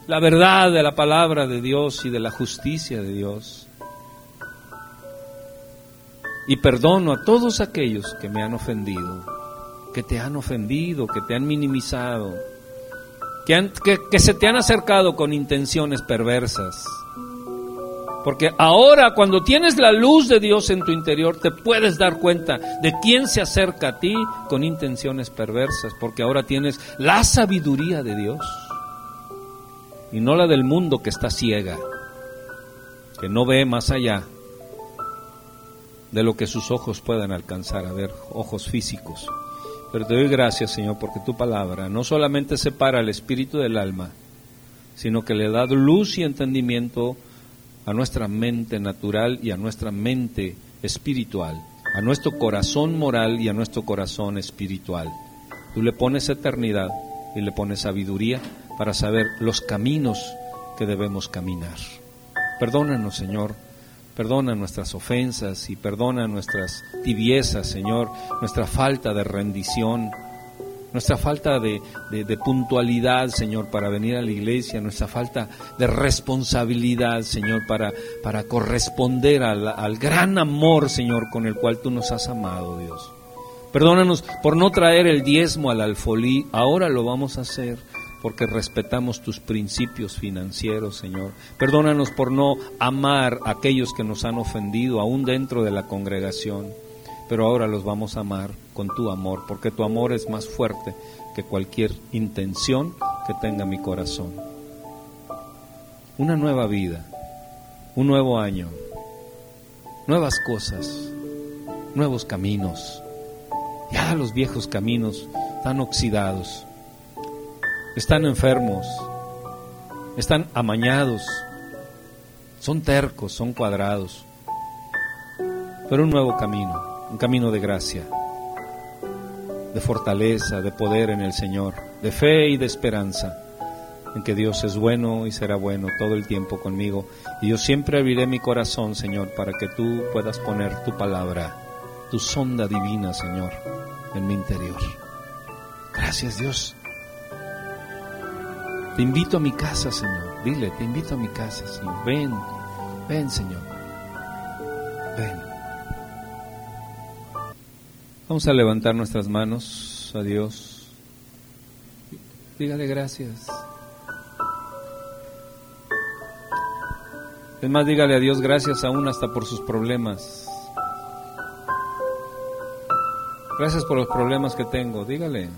la verdad de la palabra de Dios y de la justicia de Dios y perdono a todos aquellos que me han ofendido, que te han ofendido, que te han minimizado, que, que, se te han acercado con intenciones perversas. Porque ahora cuando tienes la luz de Dios en tu interior, te puedes dar cuenta de quién se acerca a ti con intenciones perversas, porque ahora tienes la sabiduría de Dios y no la del mundo que está ciega, que no ve más allá de lo que sus ojos puedan alcanzar a ver, ojos físicos. Pero te doy gracias, Señor, porque tu palabra no solamente separa el espíritu del alma, sino que le da luz y entendimiento a nuestra mente natural y a nuestra mente espiritual, a nuestro corazón moral y a nuestro corazón espiritual. Tú le pones eternidad y le pones sabiduría para saber los caminos que debemos caminar. Perdónanos, Señor, Perdona nuestras ofensas y perdona nuestras tibiezas, Señor, nuestra falta de rendición, nuestra falta de, puntualidad, Señor, para venir a la iglesia, nuestra falta de responsabilidad, Señor, para, para corresponder al, al gran amor, Señor, con el cual tú nos has amado, Dios. Perdónanos por no traer el diezmo al alfolí, ahora lo vamos a hacer porque respetamos tus principios financieros, Señor. Perdónanos por no amar a aquellos que nos han ofendido, aún dentro de la congregación. Pero ahora los vamos a amar con tu amor, porque tu amor es más fuerte que cualquier intención que tenga mi corazón. Una nueva vida, un nuevo año, nuevas cosas, nuevos caminos. Ya los viejos caminos están oxidados, están enfermos, están amañados, son tercos, son cuadrados, pero un nuevo camino, un camino de gracia, de fortaleza, de poder en el Señor, de fe y de esperanza en que Dios es bueno y será bueno todo el tiempo conmigo. Y yo siempre abriré mi corazón, Señor, para que tú puedas poner tu palabra, tu sonda divina, Señor, en mi interior. Gracias, Dios. Te invito a mi casa, Señor. Dile, te invito a mi casa, Señor. Ven, ven, Señor. Ven. Vamos a levantar nuestras manos a Dios. Dígale gracias. Es más, dígale a Dios gracias aún hasta por sus problemas. Gracias por los problemas que tengo. Dígale.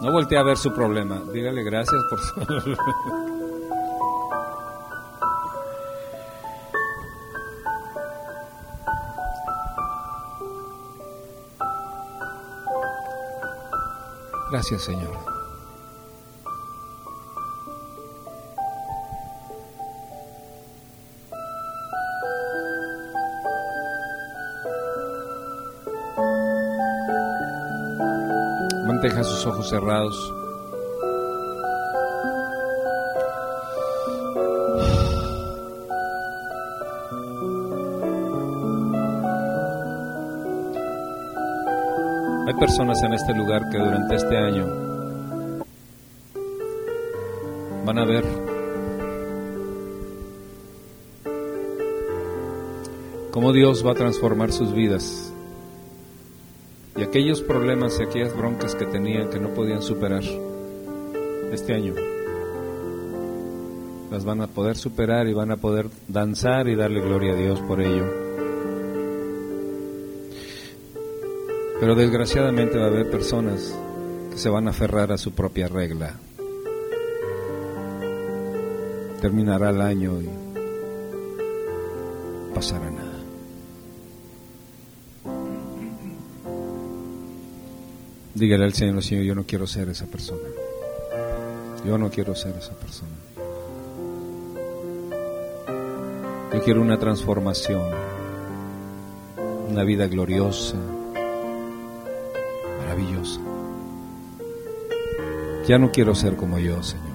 No voltee a ver su problema. Dígale gracias por su... <laughs> Gracias, Señor. Deja sus ojos cerrados. Personas en este lugar que durante este año van a ver cómo Dios va a transformar sus vidas y aquellos problemas y aquellas broncas que tenían que no podían superar este año, las van a poder superar y van a poder danzar y darle gloria a Dios por ello. Pero desgraciadamente va a haber personas que se van a aferrar a su propia regla. Terminará el año y pasará nada. Dígale al Señor, Señor, yo no quiero ser esa persona. Yo no quiero ser esa persona. Yo quiero una transformación, una vida gloriosa, Ya no quiero ser como yo, Señor.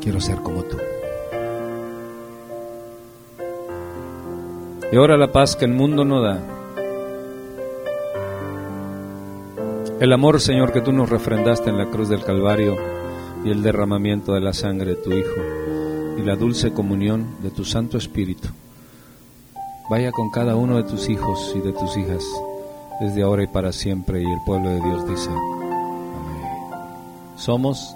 Quiero ser como tú. Y ahora la paz que el mundo no da El amor, Señor, que tú nos refrendaste en la cruz del Calvario y el derramamiento de la sangre de tu Hijo y la dulce comunión de tu Santo Espíritu. Vaya con cada uno de tus hijos y de tus hijas, desde ahora y para siempre. Y el pueblo de Dios dice. Somos...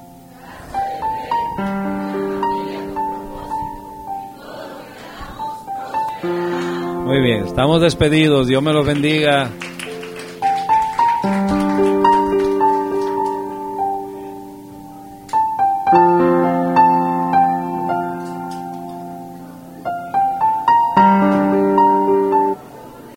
Muy bien, estamos despedidos. Dios me los bendiga.